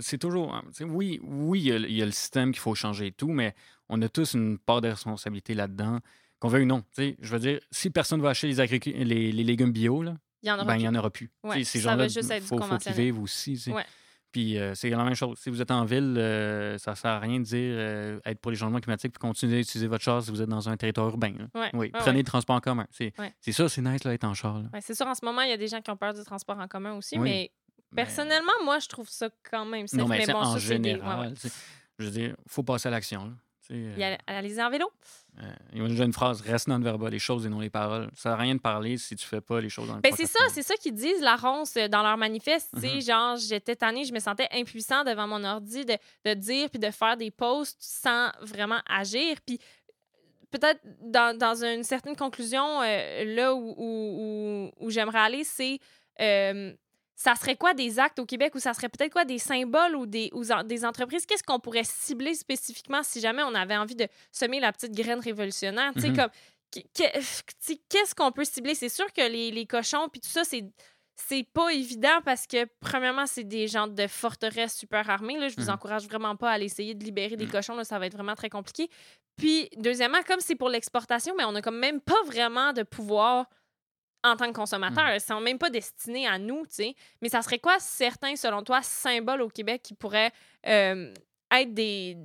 c'est toujours. hein, oui, oui, il y, a, il y a le système qu'il faut changer et tout, mais on a tous une part de responsabilité là-dedans. Qu'on veuille ou non. Tu sais, je veux dire, si personne ne va acheter les, agricu- les, les légumes bio, là, Il y en aura ben, n'y en aura plus. Ouais, ces gens-là, juste il faut, faut qu'ils vivent aussi. Ouais. Puis euh, c'est la même chose. Si vous êtes en ville, euh, ça ne sert à rien de dire euh, être pour les changements climatiques puis continuer d'utiliser votre char si vous êtes dans un territoire urbain. Ouais, Oui, ouais, prenez ouais. le transport en commun. C'est ça, c'est nice là, être en char. c'est sûr, en ce moment, il y a des gens qui ont peur du transport en commun aussi, Oui, mais Mais- personnellement, moi, je trouve ça quand même safe. non, mais, mais c'est bon, en ça, des- général. Je veux dire, il faut passer à l'action. Y euh, en vélo? euh, il y a une phrase reste non verba, les choses et non les paroles. Ça n'a rien de parler si tu fais pas les choses le Ben, c'est ça, c'est ça qu'ils disent, la ronce, euh, dans leur manifeste. Mhm. genre, j'étais tannée, je me sentais impuissant devant mon ordi de, de dire puis de faire des posts sans vraiment agir. Puis peut-être dans, dans une certaine conclusion, euh, là où, où, où- où j'aimerais aller, c'est euh, ça serait quoi des actes au Québec ou ça serait peut-être quoi des symboles ou des, ou en- des entreprises? Qu'est-ce qu'on pourrait cibler spécifiquement si jamais on avait envie de semer la petite graine révolutionnaire? Tu sais, Mhm. comme qu'est-ce qu'on peut cibler? C'est sûr que les, les cochons puis tout ça, c'est c'est pas évident parce que, premièrement, c'est des gens de forteresse super armés. Là. Je vous Mhm. encourage vraiment pas à aller essayer de libérer des Mhm. cochons. Là. Ça va être vraiment très compliqué. Puis, deuxièmement, comme c'est pour l'exportation, mais on a comme même pas vraiment de pouvoir en tant que consommateur. Ils sont même pas destinés à nous, tu sais. Mais ça serait quoi certains, selon toi, symboles au Québec qui pourraient euh, être des,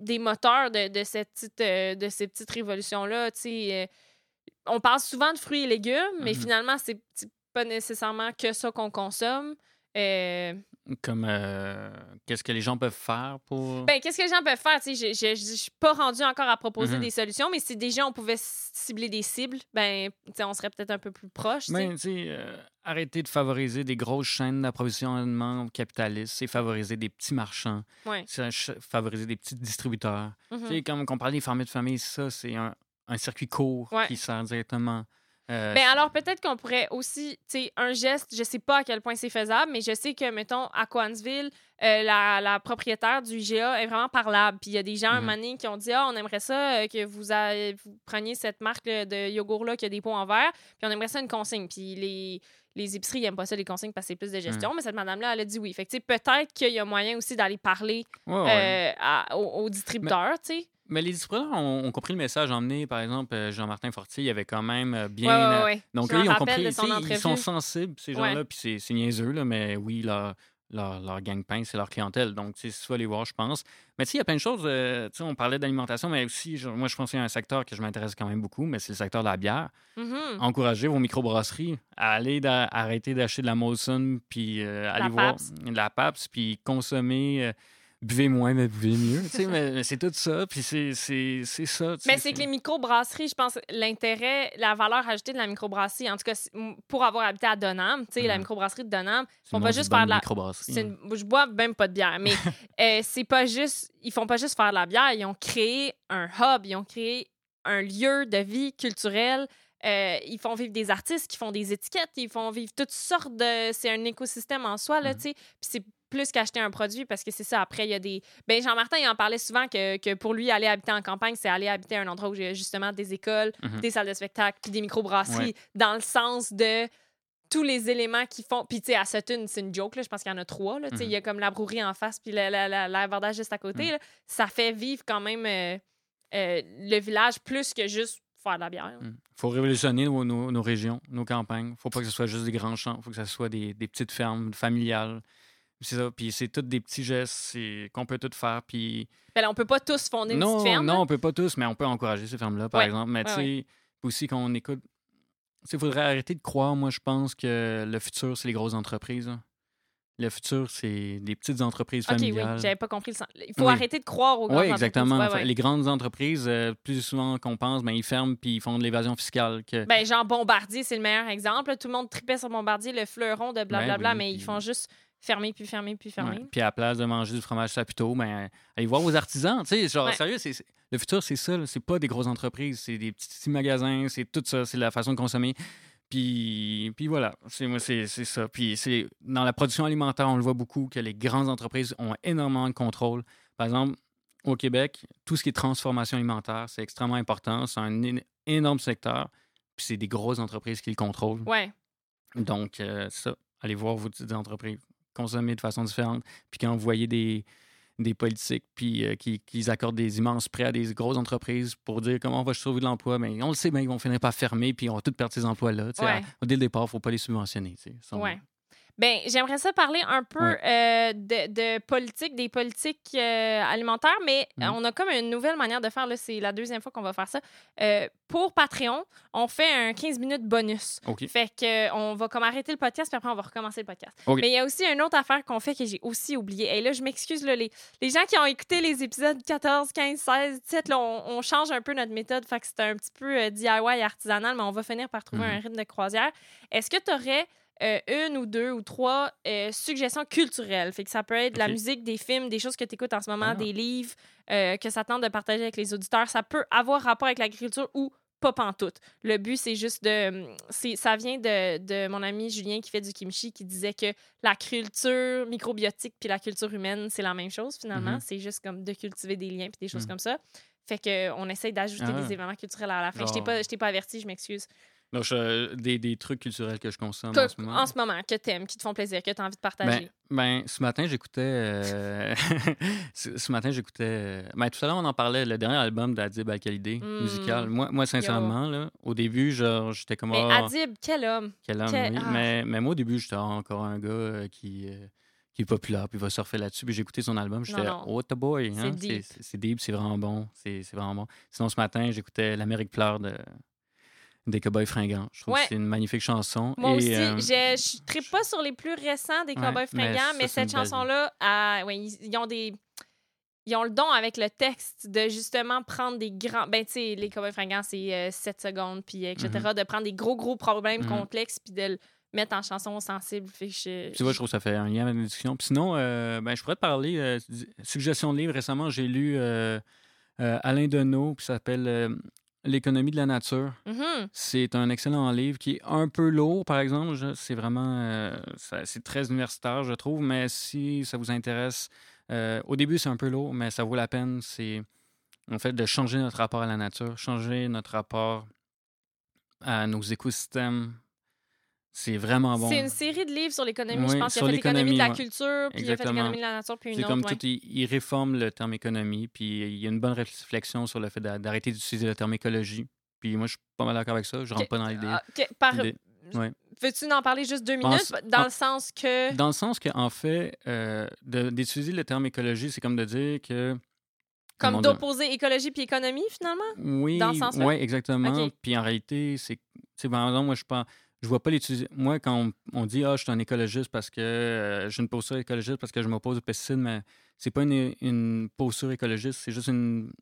des moteurs de, de cette petite, euh, de ces petites révolutions-là, tu sais? euh, on parle souvent de fruits et légumes, mais Mhm. finalement, c'est c'est pas nécessairement que ça qu'on consomme. Euh, Comme euh, qu'est-ce que les gens peuvent faire pour. ben, qu'est-ce que les gens peuvent faire? Tu sais, Je je suis pas rendue encore à proposer Mhm. des solutions, mais si déjà on pouvait cibler des cibles, ben, tu sais, on serait peut-être un peu plus proche. Ben, tu sais, euh, arrêter de favoriser des grosses chaînes d'approvisionnement capitalistes, c'est favoriser des petits marchands, Ouais. c'est favoriser des petits distributeurs. Tu sais, comme on parlait des fermiers de famille, ça, c'est un, un circuit court Ouais. qui sert directement. Euh, Ben alors peut-être qu'on pourrait aussi, tu sais, un geste, je sais pas à quel point c'est faisable, mais je sais que, mettons, à Coansville, euh, la, la propriétaire du IGA est vraiment parlable. Puis il y a des gens, un Mhm. moment donné, qui ont dit, ah, on aimerait ça euh, que vous, a- vous preniez cette marque de yogourt-là qui a des pots en verre, puis on aimerait ça une consigne. Puis les, les épiceries n'aiment pas ça, les consignes, parce que c'est plus de gestion, mais cette madame-là, elle a dit oui. Fait que, tu sais, peut-être qu'il y a moyen aussi d'aller parler ouais, ouais. euh, à- aux, aux distributeurs, tu sais. Mais les distributeurs ont, ont compris le message emmené. Par exemple, euh, Jean-Martin Fortier, il avait quand même euh, Ouais, bien. ouais, euh, ouais. Donc, eux, ils ont compris. Ils sont sensibles, ces gens-là, puis c'est c'est niaiseux, là, mais oui, leur, leur, leur gagne-pain, c'est leur clientèle. Donc, tu vas les voir, je pense. Mais tu sais, il y a plein de choses. euh, tu sais, on parlait d'alimentation, mais aussi, je- moi, je pense qu'il y a un secteur que je m'intéresse quand même beaucoup, mais c'est le secteur de la bière. Mhm. Encouragez vos microbrasseries à aller arrêter d'acheter de la Molson, puis euh, aller voir de la PAPS, puis consommer. euh, buvez moins, mais buvez mieux. Mais, c'est tout ça, puis c'est c'est- c'est ça. Mais c'est que les microbrasseries, je pense, l'intérêt, la valeur ajoutée de la microbrasserie, en tout cas, pour avoir habité à Donham, tu sais, la Mhm. microbrasserie de Donham, ils font pas juste faire de la. hein. Je bois même pas de bière, mais euh, c'est pas juste. Ils font pas juste faire de la bière, ils ont créé un hub, ils ont créé un lieu de vie culturelle. euh, ils font vivre des artistes qui font des étiquettes, ils font vivre toutes sortes de. C'est un écosystème en soi, là, Mhm. tu sais. Puis c'est plus qu'acheter un produit parce que c'est ça. Après, il y a des. Ben, Jean-Martin, il en parlait souvent que, que pour lui, aller habiter en campagne, c'est aller habiter à un endroit où il y a justement des écoles, Mhm. des salles de spectacle, puis des microbrasseries, Ouais. dans le sens de tous les éléments qui font. Puis, tu sais, à Sutton, c'est une joke, là, je pense qu'il y en a trois. là, tu sais, Mhm. Il y a comme la brouerie en face, puis la- la- la- l'abordage juste à côté. Mhm. là. Ça fait vivre quand même euh, euh, le village plus que juste faire de la bière. Il faut révolutionner nos, nos- nos régions, nos campagnes. faut pas que ce soit juste des grands champs. faut que ce soit des, des petites fermes familiales. C'est ça. Puis c'est tous des petits gestes qu'on peut tout faire. Puis Ben là, on peut pas tous fonder une non, petite ferme. non, on peut pas tous, mais on peut encourager ces fermes-là, par Ouais. exemple. Mais Ouais, tu sais, aussi qu'on écoute. Il faudrait arrêter de croire, moi, je pense que le futur, c'est les grosses entreprises. là. Le futur, c'est des petites entreprises OK, oui, familiales. j'avais pas compris le sens. Il faut Oui. arrêter de croire aux grandes Oui, exactement. entreprises. Ouais, ouais. Les grandes entreprises, euh, plus souvent qu'on pense, ben, ils ferment puis ils font de l'évasion fiscale. Que... Ben, genre Bombardier, c'est le meilleur exemple. Tout le monde tripait sur Bombardier, le fleuron de blablabla, Ben oui, mais ils font juste fermer, puis fermer, puis fermer. Ouais. Puis à la place de manger du fromage saputo, ben, allez voir vos artisans. Tu sais, genre, Ouais. sérieux, c'est, c'est- le futur, c'est ça. là. C'est pas des grosses entreprises. C'est des petits, petits magasins. C'est tout ça. C'est la façon de consommer. Puis, puis voilà, c'est, moi, c'est, c'est ça. Puis c'est, dans la production alimentaire, on le voit beaucoup que les grandes entreprises ont énormément de contrôle. Par exemple, au Québec, tout ce qui est transformation alimentaire, c'est extrêmement important. C'est un é- énorme secteur. Puis c'est des grosses entreprises qui le contrôlent. Ouais. Donc, euh, ça. Allez voir vos petites entreprises. Consommer de façon différente. Puis quand vous voyez des, des politiques puis, euh, qui, qui accordent des immenses prêts à des grosses entreprises pour dire comment on va sauver de l'emploi, mais on le sait, bien, ils vont finir par fermer puis on va tous perdre ces emplois-là. Ouais. à- dès le départ, il ne faut pas les subventionner. tu Ben, j'aimerais ça parler un peu euh, de, de politique, des politiques euh, alimentaires, mais euh, on a comme une nouvelle manière de faire. C'est la deuxième fois qu'on va faire ça. Euh, pour Patreon, on fait un 15 minutes bonus. OK. Fait que on va comme arrêter le podcast, puis après, on va recommencer le podcast. OK. Mais il y a aussi une autre affaire qu'on fait que j'ai aussi oublié. Et là, je m'excuse, les, les gens qui ont écouté les épisodes 14, 15, 16, 17, là, on, on change un peu notre méthode. Fait que c'est un petit peu DIY artisanal, mais on va finir par trouver Mhm. un rythme de croisière. Est-ce que tu aurais euh, une ou deux ou trois euh, suggestions culturelles? Fait que ça peut être de la musique, des films, des choses que tu écoutes en ce moment, Ah. des livres euh, que ça tente de partager avec les auditeurs. Ça peut avoir rapport avec l'agriculture ou pas pantoute. Le but, c'est juste de... c'est- Ça vient de, de mon ami Julien qui fait du kimchi qui disait que la culture microbiotique puis la culture humaine, c'est la même chose finalement. Mhm. C'est juste comme de cultiver des liens puis des choses Mhm. comme ça. Fait que on essaye d'ajouter Ah. des événements culturels à la fin. Je t'ai pas, pas averti, je m'excuse. Donc, je- des, des trucs culturels que je consomme Que- en ce moment. en ce moment, que t'aimes, qui te font plaisir, que t'as envie de Ben, partager. ben, ce matin, j'écoutais. euh, ce, ce matin, j'écoutais. euh, Ben, tout à l'heure, on en parlait, le dernier album d'Adib Al-Khalidé, Mm. musical. Moi, moi sincèrement, là, au début, genre, j'étais comme. Mais Ah, Adib, quel homme! quel homme, quel- oui. ah. mais, mais moi, au début, j'étais encore un gars euh, qui. euh, qui est populaire, puis il va surfer là-dessus. Puis j'ai écouté son album, j'étais non. Oh, the boy! C'est hein, deep. C'est deep, c'est vraiment bon. C'est vraiment bon. Sinon, ce matin, j'écoutais L'Amérique pleure de, des Cowboys fringants. Je trouve Ouais. que c'est une magnifique chanson. Moi Et, aussi, euh, je je trippe pas sur les plus récents des Cowboys fringants, mais, cette chanson-là, ouais, ils, ils ont des. Ils ont le don avec le texte de justement prendre des grands. Ben, tu sais, les Cowboys fringants, c'est 7 secondes, puis euh, etc. Mm-hmm. De prendre des gros, gros problèmes Mhm. complexes, puis de le mettre en chanson sensible. Fait que je- Tu vois, je trouve que ça fait un lien avec la discussion. Puis sinon, euh, ben, je pourrais te parler, euh, suggestion de livre. Récemment, j'ai lu euh, euh, Alain Deneau, ça s'appelle euh, L'économie de la nature. Mhm. C'est un excellent livre qui est un peu lourd, par exemple. C'est vraiment, euh, c'est très universitaire, je trouve. Mais si ça vous intéresse, euh, au début, c'est un peu lourd, mais ça vaut la peine. C'est en fait de changer notre rapport à la nature, changer notre rapport à nos écosystèmes. C'est vraiment bon. C'est une série de livres sur l'économie. je Oui, pense qu'il a sur fait l'économie de la culture, puis il a fait Exactement. l'économie de la nature, puis une C'est autre. comme ouais. tout, il, il réforme le terme économie, puis il y a une bonne réflexion sur le fait d'a- d'arrêter d'utiliser le terme écologie. Puis moi, je suis pas mal d'accord avec ça. Je rentre Ok. pas dans l'idée. Ah, ok, par- l'idée. ouais. Veux-tu en parler juste deux minutes? Dans en- le sens que. Dans le sens qu'en fait, euh, d'utiliser le terme écologie, c'est comme de dire que. Comme d'opposer écologie puis économie, finalement? Oui, dans ce sens-là? ouais, exactement. Puis en réalité, c'est. tu sais, Par exemple, moi, je pense. Je vois pas l'utiliser. Moi, quand on, on dit Ah, je suis un écologiste parce que euh, j'ai une posture écologiste parce que je m'oppose aux pesticides, mais c'est pas une, une posture écologiste, c'est juste une,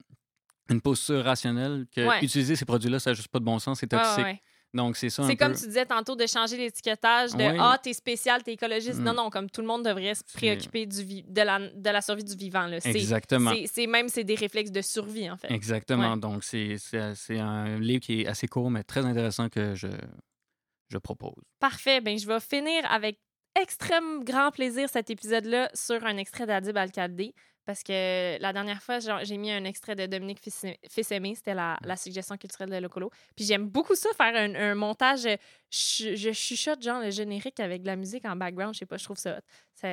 une posture rationnelle que Ouais. utiliser ces produits-là, ça n'a juste pas de bon sens, c'est toxique. ouais. Donc, c'est ça C'est comme peu. tu disais tantôt de changer l'étiquetage de Ouais. Ah, t'es spécial, t'es écologiste. Mm. Non, non, comme tout le monde devrait se préoccuper du vi- de, la, de la survie du vivant. Là. Exactement. c'est, même c'est des réflexes de survie, en fait. Exactement. Ouais. Donc, c'est un livre qui est assez court, mais très intéressant que je, je propose. Parfait. Ben, je vais finir avec extrême grand plaisir cet épisode-là sur un extrait d'Adib Al-Khaldi. Parce que la dernière fois, j'ai mis un extrait de Dominique Fils- Fils-Aimé. C'était la, la suggestion culturelle de Locolo. Puis j'aime beaucoup ça, faire un, un montage. euh, Je, je chuchote, genre, le générique avec de la musique en background. Je sais pas, je trouve ça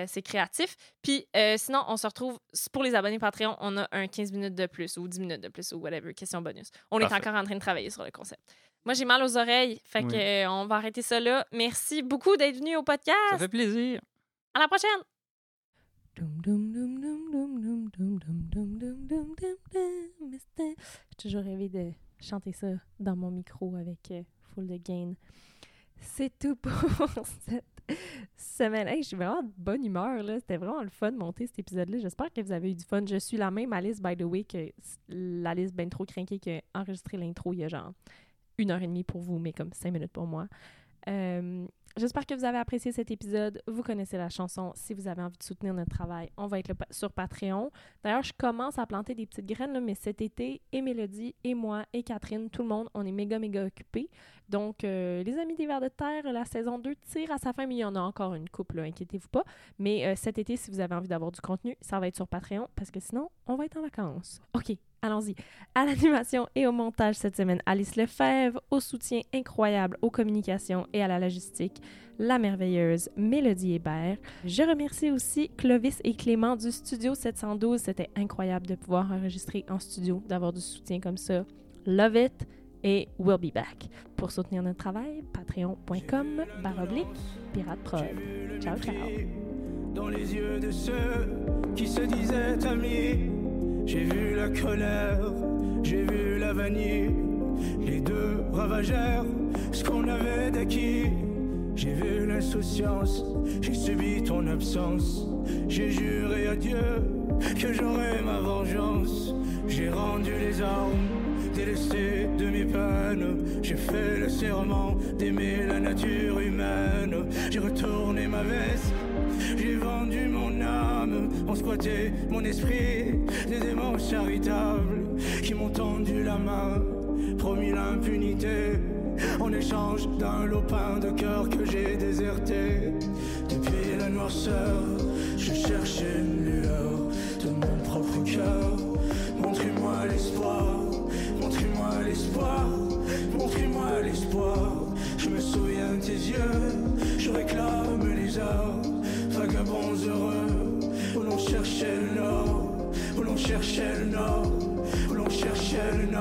C'est créatif. Puis euh, sinon, on se retrouve pour les abonnés Patreon. On a un 15 minutes de plus ou 10 minutes de plus ou whatever. Question bonus. On est encore en train de travailler sur le concept. Moi, j'ai mal aux oreilles. Fait Oui. que, euh, on va arrêter ça là. Merci beaucoup d'être venu au podcast. Ça fait plaisir. À la prochaine! J'ai toujours rêvé de chanter ça dans mon micro avec euh, full de gain. C'est tout pour cette semaine. Hey, je suis vraiment de bonne humeur. là. C'était vraiment le fun de monter cet épisode-là. J'espère que vous avez eu du fun. Je suis la même Alice, by the way, que la liste ben trop crinquée qui a enregistré l'intro il y a genre une heure et demie pour vous, mais comme cinq minutes pour moi. Euh, J'espère que vous avez apprécié cet épisode. Vous connaissez la chanson. Si vous avez envie de soutenir notre travail, on va être sur Patreon. D'ailleurs, je commence à planter des petites graines, mais cet été, et Mélodie, et moi, et Catherine, tout le monde, on est méga, méga occupés. Donc, euh, les Amis des Vers de Terre, la saison 2 tire à sa fin, mais il y en a encore une couple, là, inquiétez-vous pas. Mais euh, cet été, si vous avez envie d'avoir du contenu, ça va être sur Patreon, parce que sinon, on va être en vacances. OK, allons-y. À l'animation et au montage cette semaine, Alice Lefebvre, au soutien incroyable aux communications et à la logistique, la merveilleuse Mélodie Hébert. Je remercie aussi Clovis et Clément du Studio 712. C'était incroyable de pouvoir enregistrer en studio, d'avoir du soutien comme ça. Love it! et we'll be back. Pour soutenir notre travail, patreon.com baroblique pirate prod. Ciao, ciao. Dans les yeux de ceux qui se disaient amis, j'ai vu la colère, j'ai vu la vanille. Les deux ravagèrent ce qu'on avait d'acquis. J'ai vu l'insouciance, j'ai subi ton absence. J'ai juré à Dieu que j'aurais ma vengeance. J'ai rendu les armes, délesté de mes peines. J'ai fait le serment d'aimer la nature humaine. J'ai retourné ma veste. J'ai vendu mon âme, ont squatté mon esprit, des démons charitables qui m'ont tendu la main, promis l'impunité en échange d'un lopin de cœur que j'ai déserté. Depuis la noirceur, je cherche une lueur de mon propre cœur. Montrez-moi l'espoir, montrez-moi l'espoir, montrez-moi l'espoir. Je me souviens de tes yeux, je réclame les heures, vagabonds heureux, où l'on cherchait le nord, où l'on cherchait le nord, où l'on cherchait le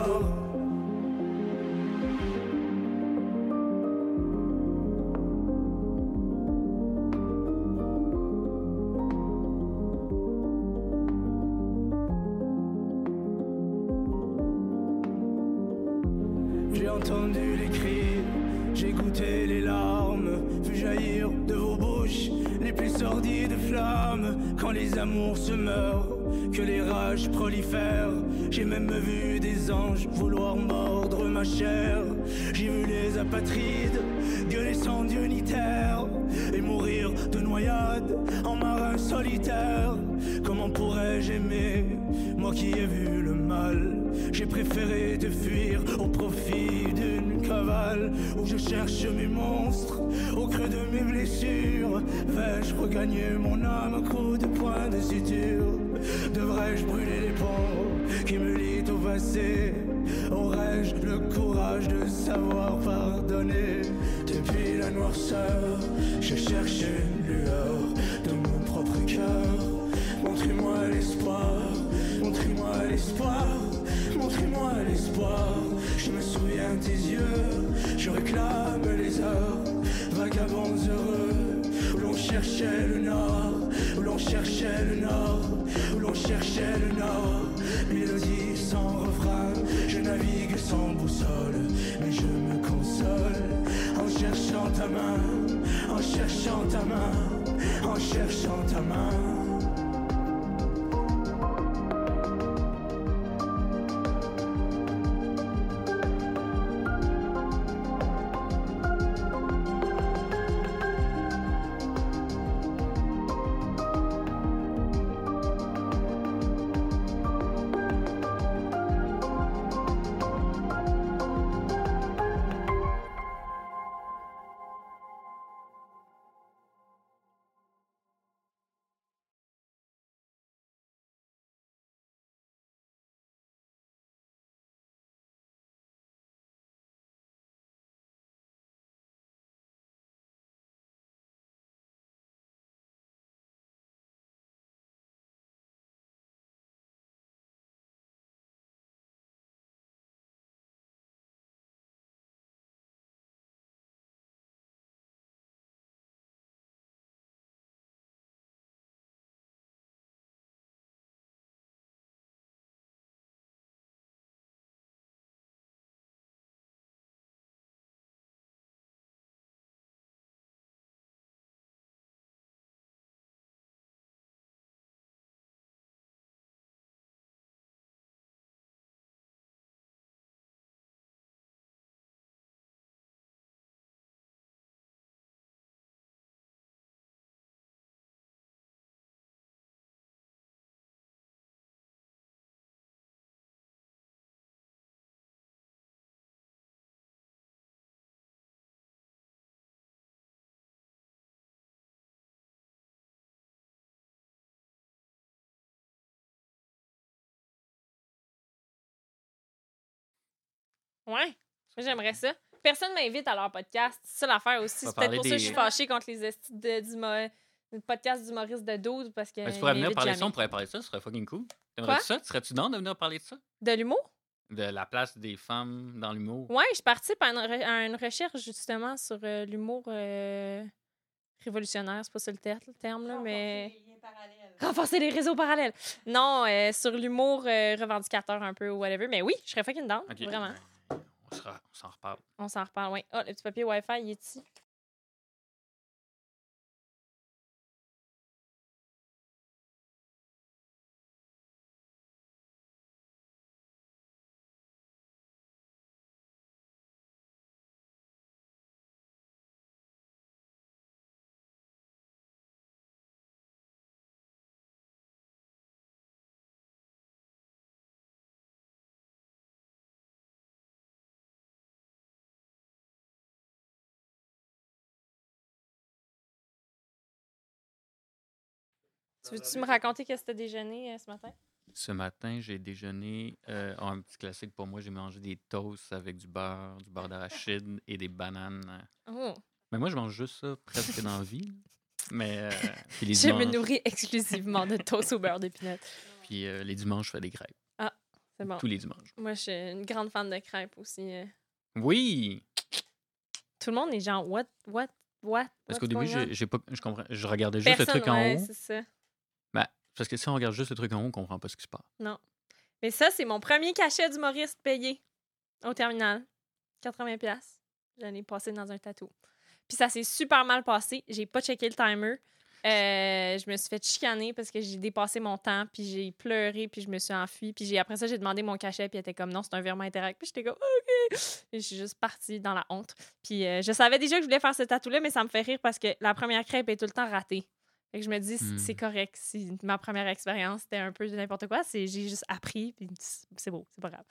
j'ai même vu des anges vouloir mordre ma chair. J'ai vu les apatrides gueuler sans Dieu ni terre et mourir de noyade en marin solitaire. Comment pourrais-je aimer, moi qui ai vu le mal? J'ai préféré te fuir au profit d'une cavale où je cherche mes monstres au creux de mes blessures. Vais-je regagner mon âme à coups de poing de suture? Devrais-je brûler les ponts qui me lient au passé Aurais-je le courage de savoir pardonner? Depuis la noirceur, je cherche une lueur de mon propre cœur. Montrez-moi l'espoir, montrez-moi l'espoir, montrez-moi l'espoir. Je me souviens tes yeux, je réclame les heures, vagabonds heureux, où l'on cherchait le nord, où l'on cherchait le nord, où l'on cherchait le nord. Mélodie sans refrain, je navigue sans boussole, mais je me console en cherchant ta main, en cherchant ta main, en cherchant ta main. Ouais. Moi, j'aimerais ça. Personne m'invite à leur podcast. C'est ça l'affaire aussi. C'est peut-être parler pour ça que je suis fâchée contre les estis de, le podcast d'humoristes de 12 parce que. Ben, tu pourrais venir parler de ça, on pourrait parler de ça, ce serait fucking cool. T'aimerais Quoi? ça? Serais-tu dans de venir parler de ça? De l'humour? De la place des femmes dans l'humour. Ouais, je participe à une, re- à une recherche justement sur euh, l'humour euh, révolutionnaire, c'est pas ça le, ter- le terme, là, mais. Renforcer les réseaux parallèles. Non, euh, sur l'humour euh, revendicateur un peu ou whatever. Mais oui, je serais fucking down, Ok, vraiment. On s'en reparle. On s'en reparle, oui. Oh, le petit papier Wi-Fi, il est ici. Tu veux-tu me raconter qu'est-ce que t'as déjeuné euh, ce matin? Ce matin, j'ai déjeuné. euh, oh, un petit classique pour moi, j'ai mangé des toasts avec du beurre, du beurre d'arachide et des bananes. Oh. Mais moi, je mange juste ça presque dans la vie. Mais euh, puis les, Je me nourris exclusivement de toast au beurre d'épinette. puis, euh, les dimanches, je fais des crêpes. C'est bon. Tous les dimanches. Moi, je suis une grande fan de crêpes aussi. Oui! Tout le monde est genre, what, what, what? Parce qu'au début, j'ai pas, je, comprends, je regardais juste Personne, le truc en ouais, haut. c'est ça. Parce que si on regarde juste le truc en haut, on comprend pas ce qui se passe. Mais ça, c'est mon premier cachet d'humoriste payé au terminal. 80$. piastres. J'en ai passé dans un tatou. Puis ça s'est super mal passé. J'ai pas checké le timer. Euh, je me suis fait chicaner parce que j'ai dépassé mon temps, puis j'ai pleuré, puis je me suis enfuie. Puis après ça, j'ai demandé mon cachet, puis elle était comme non, c'est un virement interact. Puis j'étais comme OK. Et je suis juste partie dans la honte. Puis euh, je savais déjà que je voulais faire ce tatou-là, mais ça me fait rire parce que la première crêpe est tout le temps ratée. Fait que je me dis, c- Hmm. c'est correct. Si ma première expérience c'était un peu de n'importe quoi, c'est j'ai juste appris, puis c'est beau, c'est pas grave.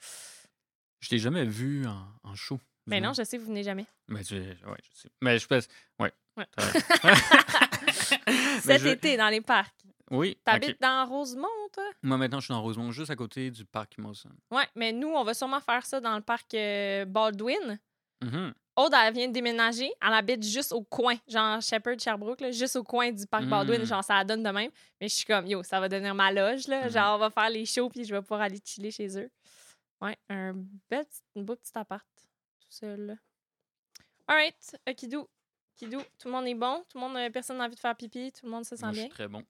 Je t'ai jamais vu en, en show. Mais non, je sais, vous venez jamais. Mais tu, ouais, je sais. Mais je pense. Ouais. Cet je- été, dans les parcs. Oui. T'habites ok. dans Rosemont, toi? Moi, maintenant, je suis dans Rosemont, juste à côté du parc Mawson. Ouais, mais nous, on va sûrement faire ça dans le parc euh, Baldwin. Mhm. Aude, elle vient de déménager. Elle habite juste au coin, genre Shepherd, Sherbrooke, là, juste au coin du parc Mm. Baldwin. Genre, ça la donne de même. Mais je suis comme, yo, ça va devenir ma loge, là. Mhm. Genre, on va faire les shows, puis je vais pouvoir aller chiller chez eux. Ouais, un, bel petit, beau petit appart, tout seul. All right, Kidou. Kidou, tout le monde est bon? Tout le monde, euh, personne n'a envie de faire pipi? Tout le monde se sent Moi, je bien? suis très bon.